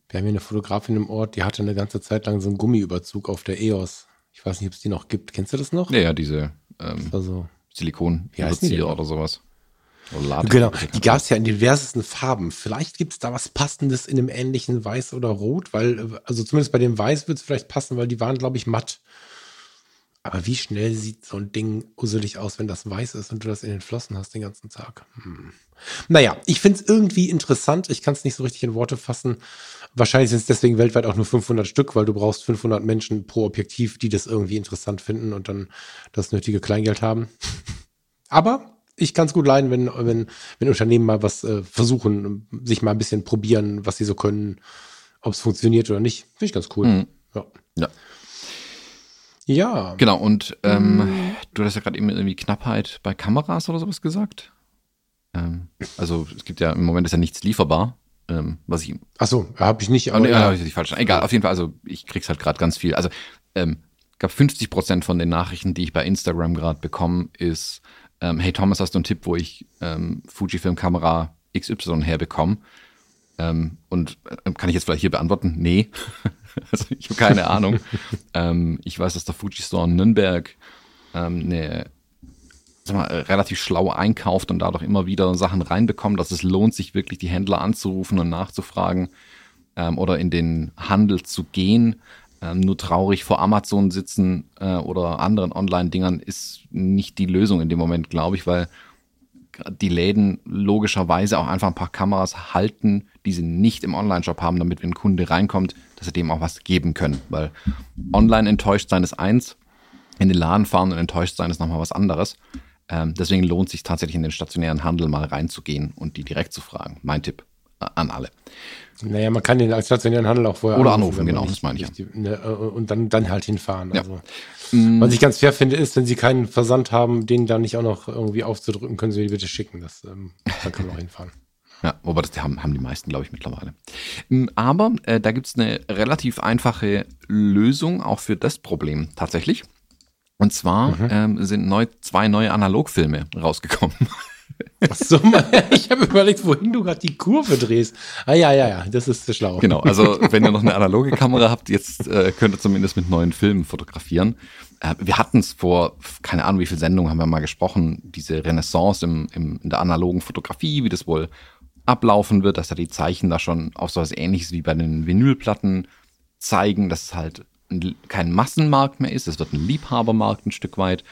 wir haben hier eine Fotografin im Ort, die hatte eine ganze Zeit lang so einen Gummiüberzug auf der EOS. Ich weiß nicht, ob es die noch gibt. Kennst du das noch? Ja, ja, diese ähm, also, Silikon oder sowas. Oder genau, die gab es ja in diversesten Farben. Vielleicht gibt es da was Passendes in einem ähnlichen Weiß oder Rot, weil, also zumindest bei dem Weiß wird es vielleicht passen, weil die waren, glaube ich, matt. Aber wie schnell sieht so ein Ding uselig aus, wenn das weiß ist und du das in den Flossen hast den ganzen Tag? Hm. Naja, ich finde es irgendwie interessant. Ich kann es nicht so richtig in Worte fassen. Wahrscheinlich sind es deswegen weltweit auch nur 500 Stück, weil du brauchst 500 Menschen pro Objektiv, die das irgendwie interessant finden und dann das nötige Kleingeld haben. Aber ich kann es gut leiden, wenn, wenn, wenn Unternehmen mal was äh, versuchen, sich mal ein bisschen probieren, was sie so können, ob es funktioniert oder nicht. Finde ich ganz cool. Mhm. Ja. ja. Ja. Genau, und ähm, mhm. du hast ja gerade eben irgendwie Knappheit bei Kameras oder sowas gesagt. Ähm, also es gibt ja im Moment ist ja nichts lieferbar. Ähm, was ich. Ach so, habe ich nicht. Aber, oh, nee, ja, habe ich nicht falsch. Egal, auf jeden Fall. Also ich krieg's halt gerade ganz viel. Also ähm, gab 50 Prozent von den Nachrichten, die ich bei Instagram gerade bekomme, ist ähm, hey Thomas, hast du einen Tipp, wo ich ähm, Fujifilm-Kamera XY herbekomme? Ähm, und äh, kann ich jetzt vielleicht hier beantworten? Nee. also ich habe keine Ahnung. ähm, ich weiß, dass der Fuji Store in Nürnberg ähm, eine mal, relativ schlau einkauft und dadurch immer wieder Sachen reinbekommt, dass es lohnt, sich wirklich die Händler anzurufen und nachzufragen ähm, oder in den Handel zu gehen. Ähm, nur traurig vor Amazon sitzen äh, oder anderen Online-Dingern ist nicht die Lösung in dem Moment, glaube ich, weil die Läden logischerweise auch einfach ein paar Kameras halten, die sie nicht im Online-Shop haben, damit wenn ein Kunde reinkommt, dass sie dem auch was geben können. Weil online enttäuscht sein ist eins, in den Laden fahren und enttäuscht sein ist nochmal was anderes. Ähm, deswegen lohnt sich tatsächlich in den stationären Handel mal reinzugehen und die direkt zu fragen. Mein Tipp äh, an alle. Naja, man kann den als stationären Handel auch vorher Oder anrufen, genau, das meine ich. Ja. Ne, äh, und dann, dann halt hinfahren. Ja. Also. Mm. Was ich ganz fair finde, ist, wenn sie keinen Versand haben, den dann nicht auch noch irgendwie aufzudrücken, können sie mir die bitte schicken. Das, ähm, dann kann man auch hinfahren. Ja, aber das haben, haben die meisten, glaube ich, mittlerweile. Mm, aber äh, da gibt es eine relativ einfache Lösung auch für das Problem tatsächlich. Und zwar mhm. ähm, sind neu, zwei neue Analogfilme rausgekommen. Ach so, ich habe überlegt, wohin du gerade die Kurve drehst. Ah ja, ja, ja, das ist schlau. Genau, also wenn ihr noch eine analoge Kamera habt, jetzt äh, könnt ihr zumindest mit neuen Filmen fotografieren. Äh, wir hatten es vor, keine Ahnung, wie viele Sendungen haben wir mal gesprochen, diese Renaissance im, im, in der analogen Fotografie, wie das wohl ablaufen wird, dass da die Zeichen da schon auf so was ähnliches wie bei den Vinylplatten zeigen, dass es halt kein Massenmarkt mehr ist, es wird ein Liebhabermarkt ein Stück weit,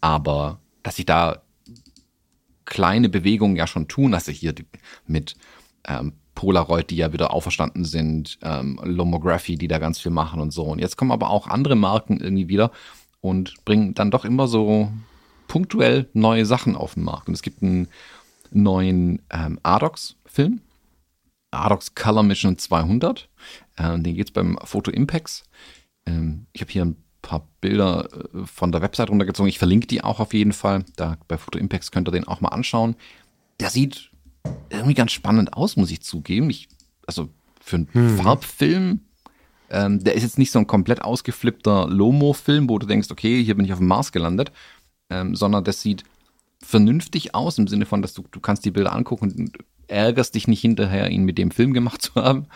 aber dass sich da kleine Bewegungen ja schon tun, also hier mit ähm, Polaroid, die ja wieder auferstanden sind, ähm, Lomography, die da ganz viel machen und so. Und jetzt kommen aber auch andere Marken irgendwie wieder und bringen dann doch immer so punktuell neue Sachen auf den Markt. Und es gibt einen neuen ähm, Adox-Film, Adox Color Mission 200. Ähm, den geht es beim Photo Impacts. Ähm, ich habe hier ein paar Bilder äh, von der Website runtergezogen. Ich verlinke die auch auf jeden Fall. Da bei Photo Impacts könnt ihr den auch mal anschauen. Der sieht irgendwie ganz spannend aus, muss ich zugeben. Ich, also für einen hm. Farbfilm, ähm, der ist jetzt nicht so ein komplett ausgeflippter Lomo-Film, wo du denkst, okay, hier bin ich auf dem Mars gelandet, ähm, sondern das sieht vernünftig aus im Sinne von, dass du, du kannst die Bilder angucken und ärgerst dich nicht hinterher, ihn mit dem Film gemacht zu haben.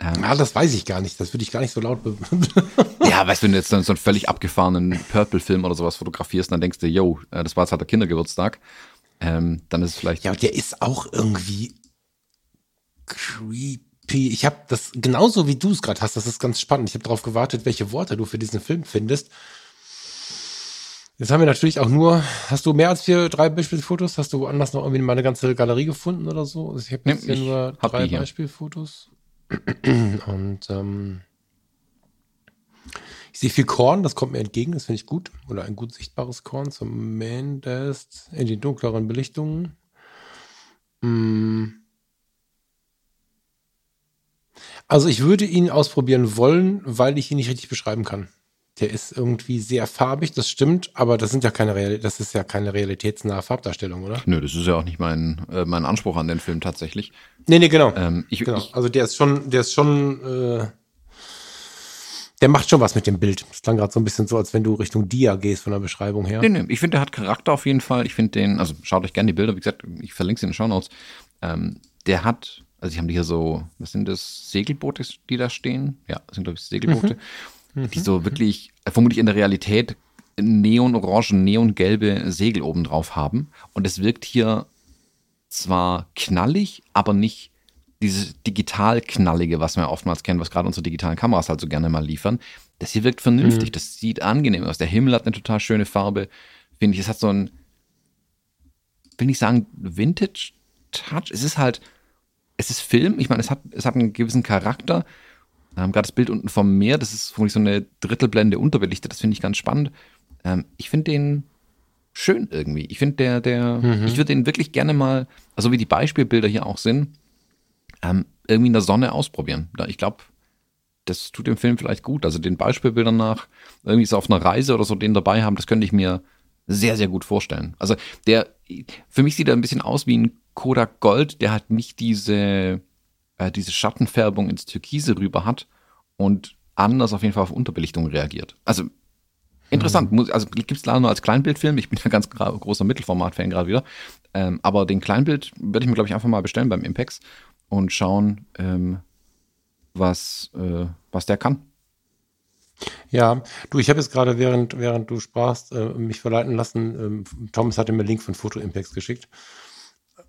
Ähm, ah, das weiß ich gar nicht. Das würde ich gar nicht so laut. ja, weißt du, wenn du jetzt so einen völlig abgefahrenen Purple-Film oder sowas fotografierst, dann denkst du, yo, äh, das war jetzt halt der Kindergeburtstag. Ähm, dann ist es vielleicht. Ja, und der ist auch irgendwie creepy. Ich habe das genauso wie du es gerade hast. Das ist ganz spannend. Ich habe darauf gewartet, welche Worte du für diesen Film findest. Jetzt haben wir natürlich auch nur, hast du mehr als vier, drei Beispielfotos? Hast du woanders noch irgendwie mal eine ganze Galerie gefunden oder so? Also ich habe jetzt nee, hier nur drei Beispielfotos. Und ähm, ich sehe viel Korn, das kommt mir entgegen, das finde ich gut. Oder ein gut sichtbares Korn, zumindest in den dunkleren Belichtungen. Hm. Also ich würde ihn ausprobieren wollen, weil ich ihn nicht richtig beschreiben kann der ist irgendwie sehr farbig, das stimmt, aber das sind ja keine Real das ist ja keine realitätsnahe Farbdarstellung, oder? Nö, das ist ja auch nicht mein, äh, mein Anspruch an den Film tatsächlich. Nee, nee, genau. Ähm, ich, genau. Ich, also der ist schon, der ist schon, äh, der macht schon was mit dem Bild. Es klang gerade so ein bisschen so, als wenn du Richtung Dia gehst von der Beschreibung her. Nee, nee, ich finde, der hat Charakter auf jeden Fall. Ich finde den, also schaut euch gerne die Bilder, wie gesagt, ich verlinke sie in den Show Notes. Ähm, der hat, also ich habe hier so, was sind das, Segelboote, die da stehen? Ja, das sind, glaube ich, Segelboote. Mhm mhm. die so wirklich, äh, vermutlich in der Realität, neonorange, neongelbe Segel oben drauf haben. Und es wirkt hier zwar knallig, aber nicht dieses digital knallige, was man ja oftmals kennt, was gerade unsere digitalen Kameras halt so gerne mal liefern. Das hier wirkt vernünftig, mhm. das sieht angenehm aus. Der Himmel hat eine total schöne Farbe, finde ich. Es hat so ein, will nicht sagen Vintage-Touch. Es ist halt, es ist Film. Ich meine, es hat, es hat einen gewissen Charakter. Ähm, Gerade das Bild unten vom Meer, das ist vermutlich so eine Drittelblende unterbelichtet, das finde ich ganz spannend. Ähm, ich finde den schön irgendwie. Ich finde der, der, mhm. ich würde den wirklich gerne mal, also wie die Beispielbilder hier auch sind, ähm, irgendwie in der Sonne ausprobieren. Ich glaube, das tut dem Film vielleicht gut. Also den Beispielbildern nach, irgendwie so auf einer Reise oder so den dabei haben, das könnte ich mir sehr, sehr gut vorstellen. Also der, für mich sieht er ein bisschen aus wie ein Kodak Gold, der hat nicht diese, äh, diese Schattenfärbung ins Türkise rüber hat und anders auf jeden Fall auf Unterbelichtung reagiert. Also interessant, mhm. also gibt es leider nur als Kleinbildfilm. Ich bin ja ganz großer Mittelformat-Fan gerade wieder. Ähm, aber den Kleinbild werde ich mir, glaube ich, einfach mal bestellen beim Impex und schauen, ähm, was, äh, was der kann. Ja, du, ich habe jetzt gerade, während, während du sprachst, äh, mich verleiten lassen. Ähm, Thomas hatte mir einen Link von Foto Impex geschickt.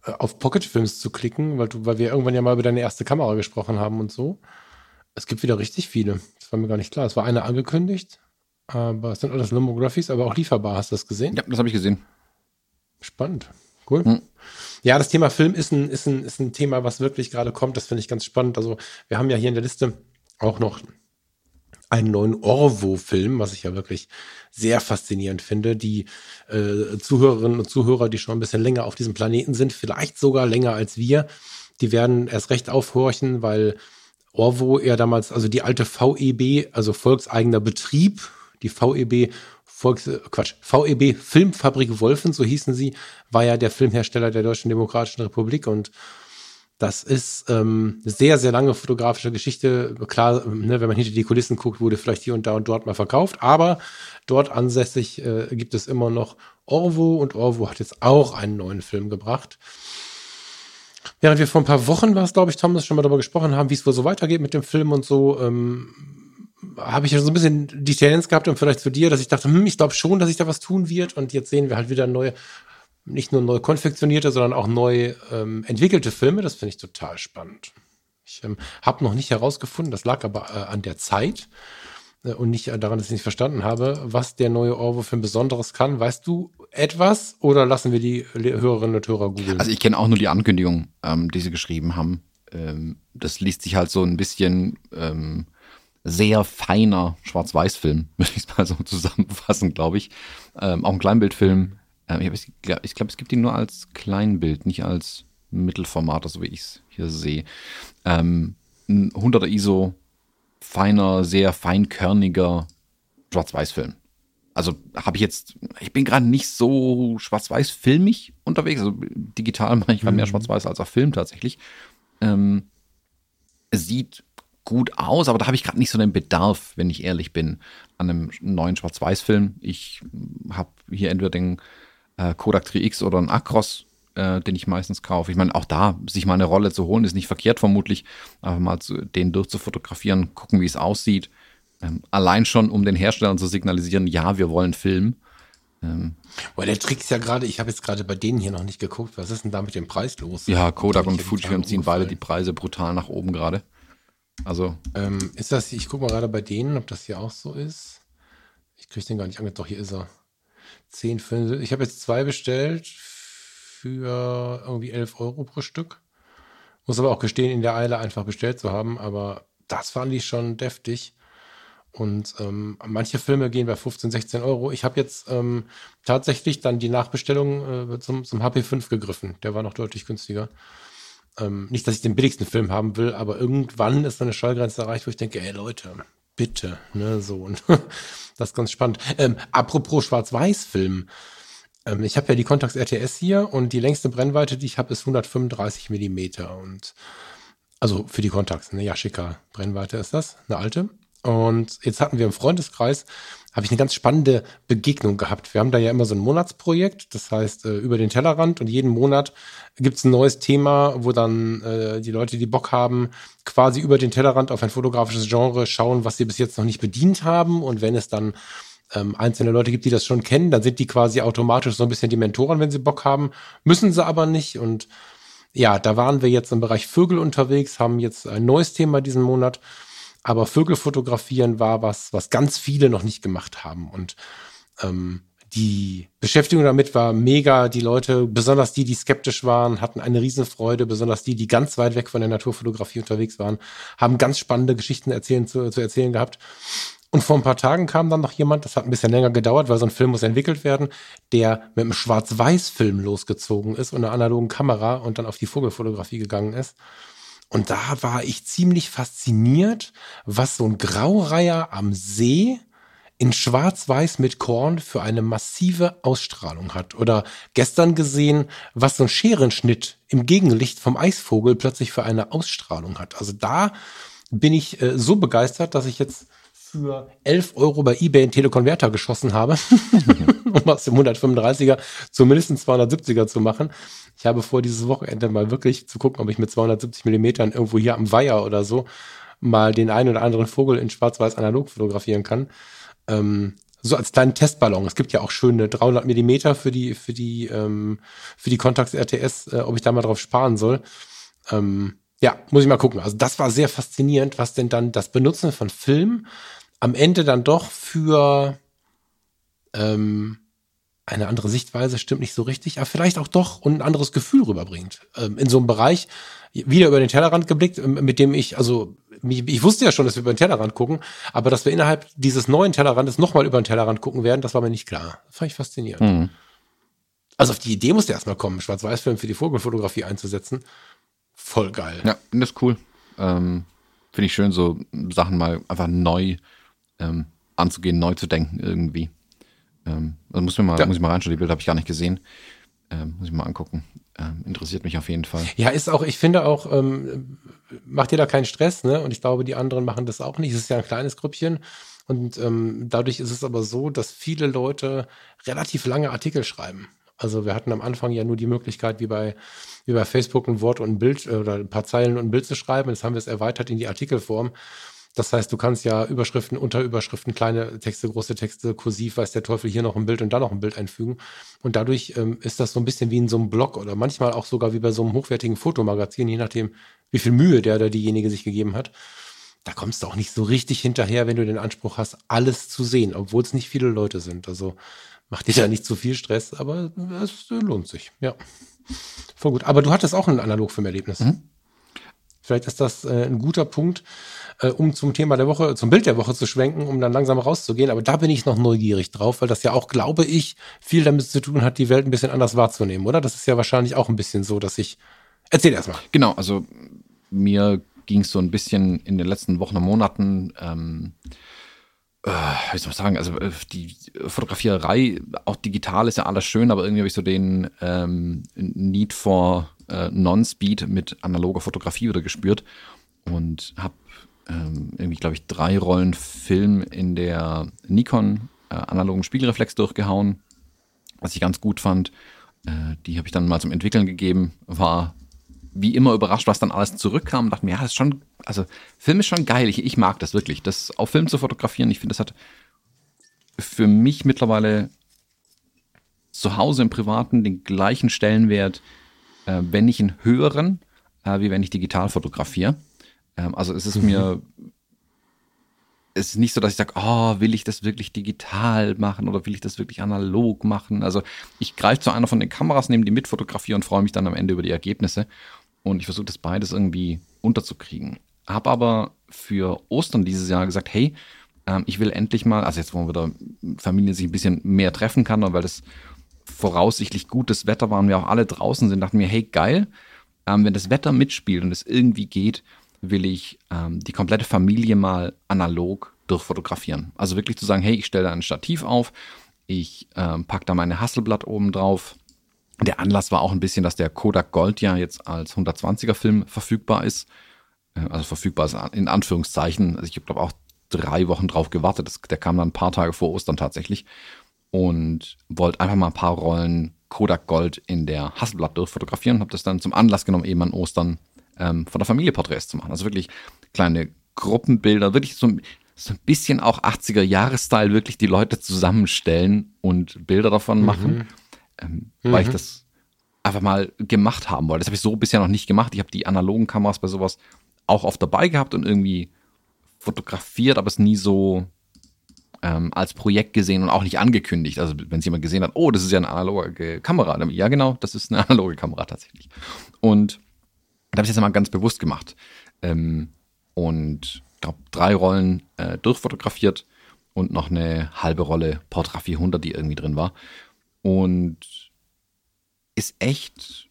Äh, auf Pocket Films zu klicken, weil, du, weil wir irgendwann ja mal über deine erste Kamera gesprochen haben und so. Es gibt wieder richtig viele. Das war mir gar nicht klar. Es war eine angekündigt, aber es sind alles Lomographies, aber auch lieferbar. Hast du das gesehen? Ja, das habe ich gesehen. Spannend. Cool. Hm. Ja, das Thema Film ist ein, ist, ein, ist ein Thema, was wirklich gerade kommt. Das finde ich ganz spannend. Also, wir haben ja hier in der Liste auch noch einen neuen Orvo-Film, was ich ja wirklich sehr faszinierend finde. Die äh, Zuhörerinnen und Zuhörer, die schon ein bisschen länger auf diesem Planeten sind, vielleicht sogar länger als wir, die werden erst recht aufhorchen, weil Orvo ja damals, also die alte VEB, also volkseigener Betrieb, die VEB Volks, Quatsch, VEB Filmfabrik Wolfen, so hießen sie, war ja der Filmhersteller der Deutschen Demokratischen Republik und das ist ähm, sehr, sehr lange fotografische Geschichte. Klar, ne, wenn man hinter die Kulissen guckt, wurde vielleicht hier und da und dort mal verkauft, aber dort ansässig äh, gibt es immer noch Orvo und Orvo hat jetzt auch einen neuen Film gebracht. Während wir vor ein paar Wochen, war es glaube ich, Thomas, schon mal darüber gesprochen haben, wie es wohl so weitergeht mit dem Film und so, ähm, habe ich ja so ein bisschen die Tendenz gehabt und vielleicht zu dir, dass ich dachte, hm, ich glaube schon, dass sich da was tun wird und jetzt sehen wir halt wieder neue nicht nur neu konfektionierte, sondern auch neu ähm, entwickelte Filme. Das finde ich total spannend. Ich ähm, habe noch nicht herausgefunden, das lag aber äh, an der Zeit äh, und nicht daran, dass ich nicht verstanden habe, was der neue Orwo-Film Besonderes kann. Weißt du etwas oder lassen wir die Hörerinnen und Hörer googeln? Also ich kenne auch nur die Ankündigung, ähm, die sie geschrieben haben. ähm, das liest sich halt so ein bisschen ähm, sehr feiner Schwarz-Weiß-Film, würde ich es mal so zusammenfassen, glaube ich. Ähm, auch ein Kleinbildfilm. Ähm, ich glaube, glaub, es gibt ihn nur als Kleinbild, nicht als Mittelformat, so wie ich es hier sehe. Ähm, ein 100er ISO, feiner, sehr feinkörniger Schwarz-Weiß-Film. Also habe ich jetzt, ich bin gerade nicht so schwarz-weiß-filmig unterwegs. Also digital mache ich gerade mehr mhm. schwarz-weiß als auf Film tatsächlich. Ähm, sieht gut aus, aber da habe ich gerade nicht so den Bedarf, wenn ich ehrlich bin, an einem neuen Schwarz-Weiß-Film. Ich habe hier entweder den äh, Kodak 3X oder einen Acros, äh, den ich meistens kaufe. Ich meine, auch da, sich mal eine Rolle zu holen, ist nicht verkehrt vermutlich, aber mal zu, den durchzufotografieren, gucken, wie es aussieht. Ähm, allein schon, um den Herstellern zu signalisieren, ja, wir wollen Film. Ähm, Weil der Trick ist ja gerade, ich habe jetzt gerade bei denen hier noch nicht geguckt, was ist denn da mit dem Preis los? Ja, Kodak und Fujifilm ziehen beide die Preise brutal nach oben gerade. Also. Ähm, ist das, ich gucke mal gerade bei denen, ob das hier auch so ist. Ich kriege den gar nicht ange. Doch, hier ist er. 10, 5, ich habe jetzt zwei bestellt für irgendwie 11 Euro pro Stück. Muss aber auch gestehen, in der Eile einfach bestellt zu haben, aber das fand ich schon deftig. Und ähm, manche Filme gehen bei 15, 16 Euro. Ich habe jetzt ähm, tatsächlich dann die Nachbestellung äh, zum, zum HP5 gegriffen. Der war noch deutlich günstiger. Ähm, nicht, dass ich den billigsten Film haben will, aber irgendwann ist eine Schallgrenze erreicht, wo ich denke, ey Leute, bitte, ne, so. Und das ist ganz spannend. Ähm, apropos Schwarz-Weiß-Film. Ähm, ich habe ja die Contax RTS hier und die längste Brennweite, die ich habe, ist 135 Millimeter. Und also für die Contax, eine Yashica Brennweite ist das, eine alte. Und jetzt hatten wir im Freundeskreis, habe ich eine ganz spannende Begegnung gehabt. Wir haben da ja immer so ein Monatsprojekt, das heißt äh, über den Tellerrand und jeden Monat gibt es ein neues Thema, wo dann äh, die Leute, die Bock haben, quasi über den Tellerrand auf ein fotografisches Genre schauen, was sie bis jetzt noch nicht bedient haben. Und wenn es dann ähm, einzelne Leute gibt, die das schon kennen, dann sind die quasi automatisch so ein bisschen die Mentoren, wenn sie Bock haben, müssen sie aber nicht. Und ja, da waren wir jetzt im Bereich Vögel unterwegs, haben jetzt ein neues Thema diesen Monat aber Vögel fotografieren war was, was ganz viele noch nicht gemacht haben. Und ähm, die Beschäftigung damit war mega. Die Leute, besonders die, die skeptisch waren, hatten eine Riesenfreude. Besonders die, die ganz weit weg von der Naturfotografie unterwegs waren, haben ganz spannende Geschichten erzählen, zu, zu erzählen gehabt. Und vor ein paar Tagen kam dann noch jemand, das hat ein bisschen länger gedauert, weil so ein Film muss entwickelt werden, der mit einem Schwarz-Weiß-Film losgezogen ist und einer analogen Kamera und dann auf die Vogelfotografie gegangen ist. Und da war ich ziemlich fasziniert, was so ein Graureiher am See in Schwarz-Weiß mit Korn für eine massive Ausstrahlung hat. Oder gestern gesehen, was so ein Scherenschnitt im Gegenlicht vom Eisvogel plötzlich für eine Ausstrahlung hat. Also da bin ich äh, so begeistert, dass ich jetzt für 11 Euro bei eBay einen Telekonverter geschossen habe, um aus dem 135er zumindest einen 270er zu machen. Ich habe vor, dieses Wochenende mal wirklich zu gucken, ob ich mit 270 Millimetern irgendwo hier am Weiher oder so mal den einen oder anderen Vogel in schwarz-weiß analog fotografieren kann. Ähm, so als kleinen Testballon. Es gibt ja auch schöne 300 Millimeter für die, für die, ähm, für die Contax RTS, äh, ob ich da mal drauf sparen soll. Ähm, ja, muss ich mal gucken. Also das war sehr faszinierend, was denn dann das Benutzen von Film am Ende dann doch für ähm, eine andere Sichtweise, stimmt nicht so richtig, aber vielleicht auch doch und ein anderes Gefühl rüberbringt. Ähm, in so einem Bereich, wieder über den Tellerrand geblickt, ähm, mit dem ich, also ich wusste ja schon, dass wir über den Tellerrand gucken, aber dass wir innerhalb dieses neuen Tellerrandes nochmal über den Tellerrand gucken werden, das war mir nicht klar. Das fand ich faszinierend. Mhm. Also auf die Idee musste erstmal kommen, Schwarz-Weiß-Film für die Vogelfotografie einzusetzen. Voll geil. Ja, das ist cool. Ähm, Finde ich schön, so Sachen mal einfach neu ähm, anzugehen, neu zu denken irgendwie. Ähm, also muss, mir mal, ja. muss ich mal reinschauen, die Bilder habe ich gar nicht gesehen. Ähm, muss ich mal angucken. Ähm, interessiert mich auf jeden Fall. Ja, ist auch, ich finde auch, ähm, macht ihr da keinen Stress, ne? Und ich glaube, die anderen machen das auch nicht. Es ist ja ein kleines Grüppchen. Und ähm, dadurch ist es aber so, dass viele Leute relativ lange Artikel schreiben. Also wir hatten am Anfang ja nur die Möglichkeit, wie bei, wie bei Facebook ein Wort und ein Bild äh, oder ein paar Zeilen und ein Bild zu schreiben. Jetzt haben wir es erweitert in die Artikelform. Das heißt, du kannst ja Überschriften, Unterüberschriften, kleine Texte, große Texte, kursiv, weiß der Teufel, hier noch ein Bild und da noch ein Bild einfügen. Und dadurch ähm, ist das so ein bisschen wie in so einem Blog oder manchmal auch sogar wie bei so einem hochwertigen Fotomagazin, je nachdem, wie viel Mühe der oder diejenige sich gegeben hat. Da kommst du auch nicht so richtig hinterher, wenn du den Anspruch hast, alles zu sehen, obwohl es nicht viele Leute sind. Also mach dir da nicht zu viel Stress, aber es lohnt sich, ja. Voll gut. Aber du hattest auch ein Analogfilmerlebnis. Mhm. Vielleicht ist das äh, ein guter Punkt, äh, um zum Thema der Woche, zum Bild der Woche zu schwenken, um dann langsam rauszugehen. Aber da bin ich noch neugierig drauf, weil das ja auch, glaube ich, viel damit zu tun hat, die Welt ein bisschen anders wahrzunehmen, oder? Das ist ja wahrscheinlich auch ein bisschen so, dass ich. Erzähl erst mal. Genau, also mir ging es so ein bisschen in den letzten Wochen und Monaten. Ähm, äh, wie soll man sagen, also äh, die Fotografierei, auch digital ist ja alles schön, aber irgendwie habe ich so den ähm, Need for äh, Non-Speed mit analoger Fotografie wieder gespürt und habe ähm, irgendwie, glaube ich, drei Rollen Film in der Nikon äh, analogen Spiegelreflex durchgehauen, was ich ganz gut fand. Äh, die habe ich dann mal zum Entwickeln gegeben, war wie immer überrascht, was dann alles zurückkam. Dachte mir, ja, das ist schon, also Film ist schon geil. Ich, ich mag das wirklich. Das auf Film zu fotografieren, ich finde, das hat für mich mittlerweile zu Hause im Privaten den gleichen Stellenwert, äh, wenn nicht einen höheren, äh, wie wenn ich digital fotografiere. Ähm, also es ist mhm. mir es ist nicht so, dass ich sage, oh, will ich das wirklich digital machen oder will ich das wirklich analog machen? Also ich greife zu einer von den Kameras, nehme die mit, fotografiere und freue mich dann am Ende über die Ergebnisse. Und ich versuche das beides irgendwie unterzukriegen. Habe aber für Ostern dieses Jahr gesagt, hey, ähm, ich will endlich mal, also jetzt, wo wieder Familie sich ein bisschen mehr treffen kann, weil das voraussichtlich gutes Wetter war und wir auch alle draußen sind, dachten wir, hey, geil, ähm, wenn das Wetter mitspielt und es irgendwie geht, will ich ähm, die komplette Familie mal analog durchfotografieren. Also wirklich zu sagen, hey, ich stelle da ein Stativ auf, ich ähm, packe da meine Hasselblatt oben drauf, der Anlass war auch ein bisschen, dass der Kodak Gold ja jetzt als 120er Film verfügbar ist. Äh, also verfügbar ist in Anführungszeichen. Also ich habe glaube auch drei Wochen drauf gewartet. Das, der kam dann ein paar Tage vor Ostern tatsächlich. Und wollte einfach mal ein paar Rollen Kodak Gold in der Hasselblatt durchfotografieren und habe das dann zum Anlass genommen, eben an Ostern ähm, von der Familie Porträts zu machen. Also wirklich kleine Gruppenbilder, wirklich so, so ein bisschen auch 80er-Jahres-Style, wirklich die Leute zusammenstellen und Bilder davon machen. Mhm ähm, mhm. weil ich das einfach mal gemacht haben wollte. Das habe ich so bisher noch nicht gemacht. Ich habe die analogen Kameras bei sowas auch oft dabei gehabt und irgendwie fotografiert, aber es nie so ähm, als Projekt gesehen und auch nicht angekündigt. Also wenn es jemand gesehen hat, oh, das ist ja eine analoge Kamera. Dann, ja, genau, das ist eine analoge Kamera tatsächlich. Und da habe ich das mal ganz bewusst gemacht. Ähm, und glaube drei Rollen äh, durchfotografiert und noch eine halbe Rolle Portra 400, die irgendwie drin war. Und ist echt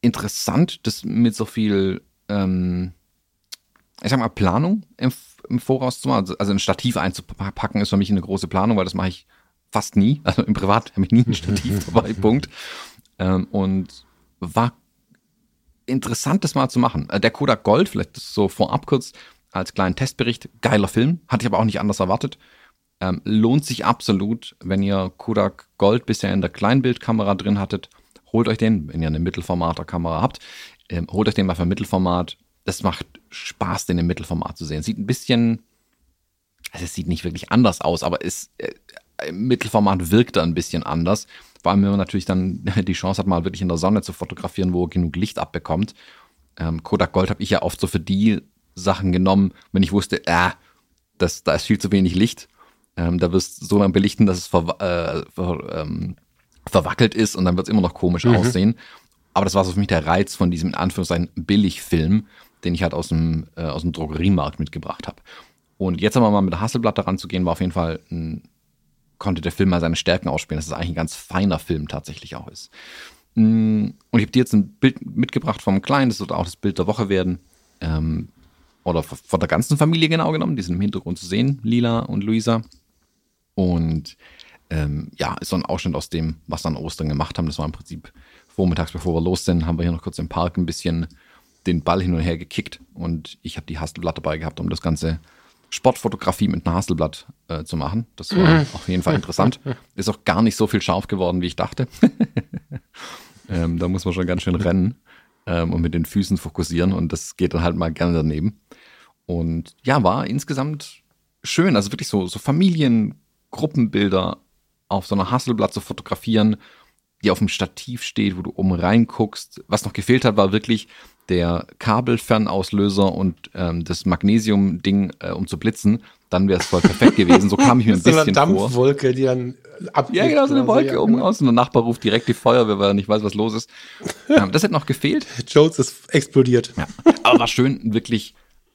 interessant, das mit so viel, ähm, ich sag mal, Planung im, im Voraus zu machen. Also, also ein Stativ einzupacken ist für mich eine große Planung, weil das mache ich fast nie. Also im Privat habe ich nie ein Stativ dabei, Punkt. Ähm, und war interessant, das mal zu machen. Äh, der Kodak Gold, vielleicht so vorab kurz als kleinen Testbericht, geiler Film, hatte ich aber auch nicht anders erwartet. Ähm, lohnt sich absolut, wenn ihr Kodak Gold bisher in der Kleinbildkamera drin hattet. Holt euch den, wenn ihr eine Mittelformater-Kamera habt. Ähm, holt euch den mal für Mittelformat. Das macht Spaß, den im Mittelformat zu sehen. Sieht ein bisschen, also es sieht nicht wirklich anders aus, aber es, äh, im Mittelformat wirkt er ein bisschen anders. Vor allem, wenn man natürlich dann die Chance hat, mal wirklich in der Sonne zu fotografieren, wo er genug Licht abbekommt. Ähm, Kodak Gold habe ich ja oft so für die Sachen genommen, wenn ich wusste, äh, das, da ist viel zu wenig Licht ähm, da wirst du so lange belichten, dass es ver äh, ver ähm, verwackelt ist und dann wird es immer noch komisch mhm. aussehen. Aber das war so für mich der Reiz von diesem in Anführungszeichen Billigfilm, den ich halt aus dem, äh, aus dem Drogeriemarkt mitgebracht habe. Und jetzt aber mal mit der Hasselblatt daran zu gehen, war auf jeden Fall ein, konnte der Film mal seine Stärken ausspielen, dass es eigentlich ein ganz feiner Film tatsächlich auch ist. Mm, und ich habe dir jetzt ein Bild mitgebracht vom Kleinen, das wird auch das Bild der Woche werden. Ähm, oder von der ganzen Familie genau genommen, die sind im Hintergrund zu sehen, Lila und Luisa. Und ähm, ja, ist so ein Ausschnitt aus dem, was wir an Ostern gemacht haben. Das war im Prinzip vormittags, bevor wir los sind, haben wir hier noch kurz im Park ein bisschen den Ball hin und her gekickt und ich habe die Hasselblatt dabei gehabt, um das ganze Sportfotografie mit einem Hasselblatt äh, zu machen. Das war mhm. auf jeden Fall interessant. Ist auch gar nicht so viel scharf geworden, wie ich dachte. ähm, da muss man schon ganz schön rennen ähm, und mit den Füßen fokussieren und das geht dann halt mal gerne daneben. Und ja, war insgesamt schön. Also wirklich so, so Familien, Gruppenbilder auf so einer Hasselblatt zu fotografieren, die auf dem Stativ steht, wo du oben reinguckst. Was noch gefehlt hat, war wirklich der Kabelfernauslöser und ähm, das Magnesium-Ding, äh, um zu blitzen, dann wäre es voll perfekt gewesen. So kam ich mir ein so eine bisschen vor. Dampfwolke, die dann ab. Ja, genau, so eine Wolke ja, oben aus und der Nachbar ruft direkt die Feuerwehr, weil er nicht weiß, was los ist. Ähm, das hätte noch gefehlt. Jones ist explodiert. Ja. Aber war schön, wirklich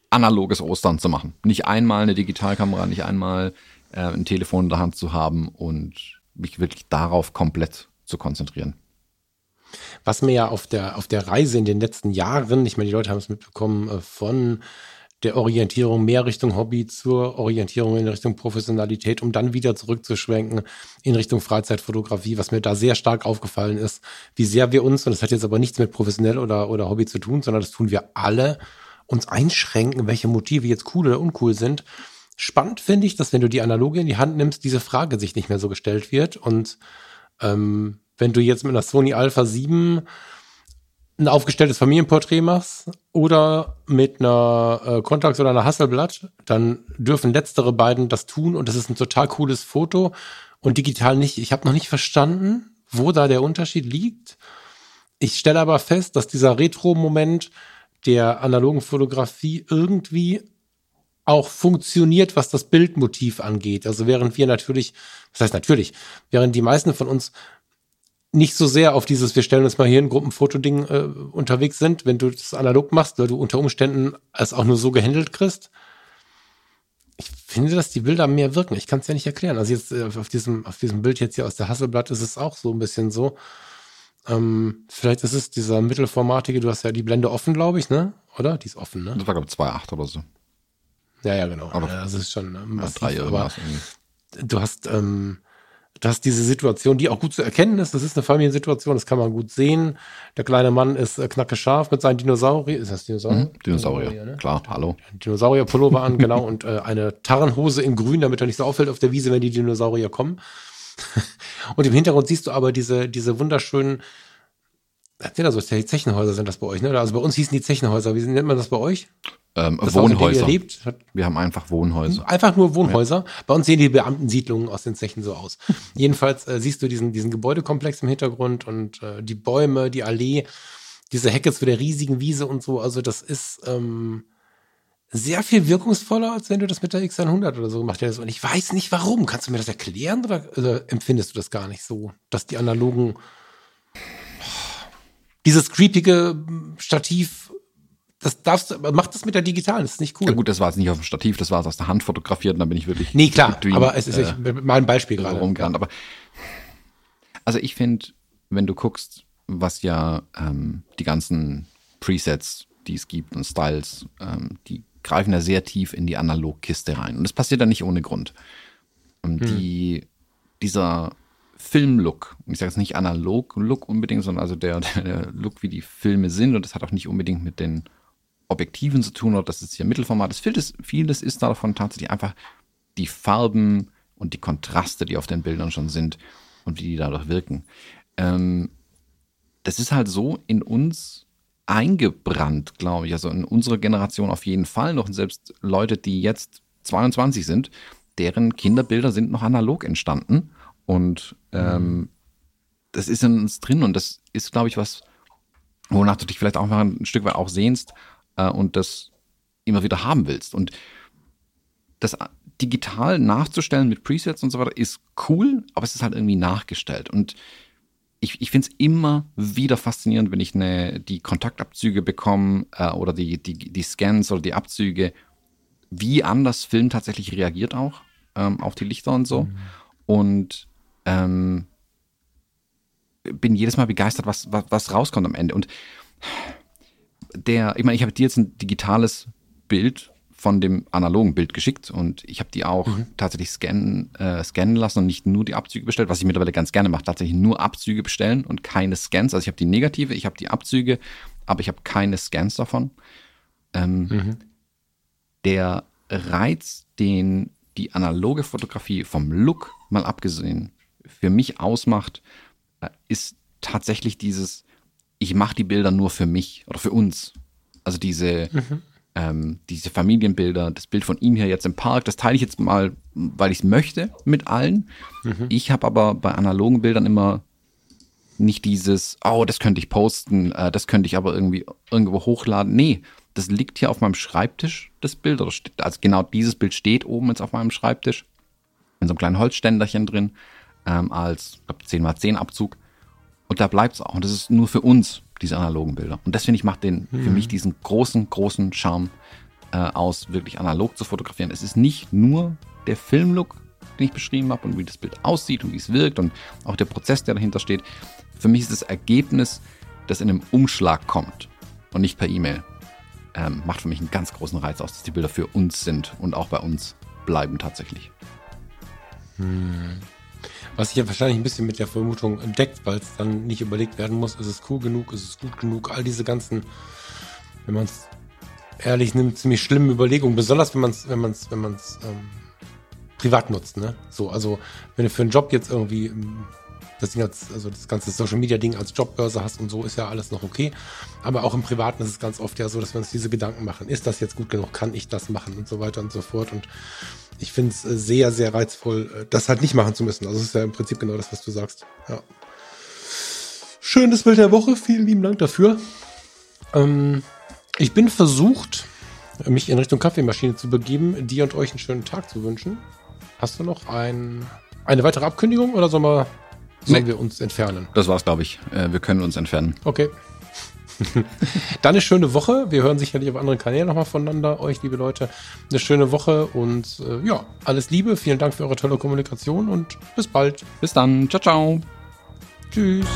analoges Ostern zu machen. Nicht einmal eine Digitalkamera, nicht einmal äh, ein Telefon in der Hand zu haben und mich wirklich darauf komplett zu konzentrieren. Was mir ja auf der, auf der Reise in den letzten Jahren, ich meine, die Leute haben es mitbekommen, äh, von der Orientierung mehr Richtung Hobby zur Orientierung in Richtung Professionalität, um dann wieder zurückzuschwenken in Richtung Freizeitfotografie, was mir da sehr stark aufgefallen ist, wie sehr wir uns, und das hat jetzt aber nichts mit professionell oder, oder Hobby zu tun, sondern das tun wir alle, uns einschränken, welche Motive jetzt cool oder uncool sind. Spannend finde ich, dass wenn du die Analoge in die Hand nimmst, diese Frage sich nicht mehr so gestellt wird und ähm, wenn du jetzt mit einer Sony Alpha 7 ein aufgestelltes Familienporträt machst oder mit einer äh, Contax oder einer Hasselblatt, dann dürfen letztere beiden das tun und das ist ein total cooles Foto und digital nicht. Ich habe noch nicht verstanden, wo da der Unterschied liegt. Ich stelle aber fest, dass dieser Retro-Moment der analogen Fotografie irgendwie auch funktioniert, was das Bildmotiv angeht. Also während wir natürlich, das heißt natürlich, während die meisten von uns nicht so sehr auf dieses, wir stellen uns mal hier ein Gruppenfotoding äh, unterwegs sind, wenn du das analog machst, weil du unter Umständen es auch nur so gehandelt kriegst. Ich finde, dass die Bilder mehr wirken. Ich kann es ja nicht erklären. Also jetzt äh, auf diesem, auf diesem Bild jetzt hier aus der Hasselblatt ist es auch so ein bisschen so. Ähm, vielleicht ist es dieser mittelformatige, du hast ja die Blende offen, glaube ich, ne? Oder? Die ist offen, ne? Das war, glaube ich, 2,8 oder so. Ja, ja, genau. Aber ja, das ist schon Ja, massiv, drei aber irgendwas irgendwie. du hast, ähm, du hast diese Situation, die auch gut zu erkennen ist. Das ist eine Familiensituation, das kann man gut sehen. Der kleine Mann ist äh, knacke scharf mit seinen Dinosaurier. Ist das Dinosaurier? Mhm, Dinosaurier, ne? klar, hallo. Dinosaurierpullover an, genau, und äh, eine Tarrenhose in grün, damit er nicht so auffällt auf der Wiese, wenn die Dinosaurier kommen. und im Hintergrund siehst du aber diese, diese wunderschönen, erzähl das so, die Zechenhäuser sind das bei euch, ne? Also bei uns hießen die Zechenhäuser. Wie nennt man das bei euch? Ähm, Das Wohnhäuser. lebt, Wir haben einfach Wohnhäuser. Einfach nur Wohnhäuser. Bei uns sehen die Beamtensiedlungen aus den Zechen so aus. Jedenfalls äh, siehst du diesen, diesen Gebäudekomplex im Hintergrund und äh, die Bäume, die Allee, diese Hecke zu der riesigen Wiese und so. Also das ist ähm, sehr viel wirkungsvoller, als wenn du das mit der X100 oder so gemacht hättest. Und ich weiß nicht warum. Kannst du mir das erklären oder, oder empfindest du das gar nicht so, dass die analogen dieses creepige Stativ, das darfst du, macht das mit der digitalen, das ist nicht cool. Ja gut, das war jetzt nicht auf dem Stativ, das war aus der Hand fotografiert und da bin ich wirklich Nee, klar, Dream, aber es ist äh, mal ein Beispiel gerade. rumgerannt. Aber also ich finde, wenn du guckst, was ja ähm, die ganzen Presets, die es gibt und Styles, ähm, die greifen ja sehr tief in die Analogkiste rein. Und das passiert ja nicht ohne Grund. Ähm, die, dieser Filmlook, und ich sage jetzt nicht Analog-Look unbedingt, sondern also der, der, der Look, wie die Filme sind, und das hat auch nicht unbedingt mit den Objektiven zu tun, oder das ist hier Mittelformat. Das vieles, vieles ist davon tatsächlich einfach die Farben und die Kontraste, die auf den Bildern schon sind und wie die dadurch wirken. Ähm, das ist halt so in uns eingebrannt, glaube ich. Also in unserer Generation auf jeden Fall noch. Und selbst Leute, die jetzt 22 sind, deren Kinderbilder sind noch analog entstanden. Und ähm, das ist in uns drin und das ist, glaube ich, was, wonach du dich vielleicht auch mal ein Stück weit auch sehnst äh, und das immer wieder haben willst. Und das digital nachzustellen mit Presets und so weiter ist cool, aber es ist halt irgendwie nachgestellt. Und ich, ich finde es immer wieder faszinierend, wenn ich eine, die Kontaktabzüge bekomme äh, oder die, die, die Scans oder die Abzüge, wie anders Film tatsächlich reagiert auch ähm, auf die Lichter und so. Und ähm, bin jedes Mal begeistert, was, was, was rauskommt am Ende. Und der, ich meine, ich habe dir jetzt ein digitales Bild von dem analogen Bild geschickt und ich habe die auch tatsächlich scannen, äh, scannen lassen und nicht nur die Abzüge bestellt, was ich mittlerweile ganz gerne mache, tatsächlich nur Abzüge bestellen und keine Scans. Also ich habe die negative, ich habe die Abzüge, aber ich habe keine Scans davon. Ähm, Der Reiz, den die analoge Fotografie vom Look mal abgesehen für mich ausmacht, äh, ist tatsächlich dieses, ich mache die Bilder nur für mich oder für uns. Also diese, ähm, diese Familienbilder, das Bild von ihm hier jetzt im Park, das teile ich jetzt mal, weil ich es möchte mit allen. Ich habe aber bei analogen Bildern immer nicht dieses, oh, das könnte ich posten, äh, das könnte ich aber irgendwie irgendwo hochladen. Nee, das liegt hier auf meinem Schreibtisch, das Bild. Oder also genau dieses Bild steht oben jetzt auf meinem Schreibtisch. In so einem kleinen Holzständerchen drin, ähm, als glaub, 10x10 Abzug. Und da bleibt es auch. Und das ist nur für uns, diese analogen Bilder. Und das finde ich macht den, mhm. für mich diesen großen, großen Charme äh, aus, wirklich analog zu fotografieren. Es ist nicht nur der Filmlook, den ich beschrieben habe und wie das Bild aussieht und wie es wirkt und auch der Prozess, der dahinter steht. Für mich ist das Ergebnis, das in einem Umschlag kommt und nicht per E-Mail, ähm, macht für mich einen ganz großen Reiz aus, dass die Bilder für uns sind und auch bei uns bleiben tatsächlich. Hm. Was sich ja wahrscheinlich ein bisschen mit der Vermutung deckt, weil es dann nicht überlegt werden muss, ist es cool genug, ist es gut genug, all diese ganzen, wenn man es ehrlich nimmt, ziemlich schlimme Überlegungen, besonders wenn man es, wenn man es, wenn man es ähm, privat nutzt, ne? So, also wenn du für einen Job jetzt irgendwie ähm, das Ding als, also das ganze Social Media Ding als Jobbörse hast und so, ist ja alles noch okay. Aber auch im Privaten ist es ganz oft ja so, dass wir uns diese Gedanken machen. Ist das jetzt gut genug? Kann ich das machen? Und so weiter und so fort. Und ich finde es äh, sehr, sehr reizvoll, äh, das halt nicht machen zu müssen. Also es ist ja im Prinzip genau das, was du sagst. Ja. Schönes Bild der Woche. Vielen lieben Dank dafür. Ähm, ich bin versucht, mich in Richtung Kaffeemaschine zu begeben, dir und euch einen schönen Tag zu wünschen. Hast du noch ein, eine weitere Ankündigung oder sollen wir, sollen wir uns entfernen? Das war's, glaube ich. Äh, wir können uns entfernen. Okay. Dann eine schöne Woche. Wir hören sicherlich auf anderen Kanälen nochmal voneinander, euch, liebe Leute. Eine schöne Woche und äh, ja, alles Liebe. Vielen Dank für eure tolle Kommunikation und bis bald. Bis dann. Ciao, ciao. Tschüss.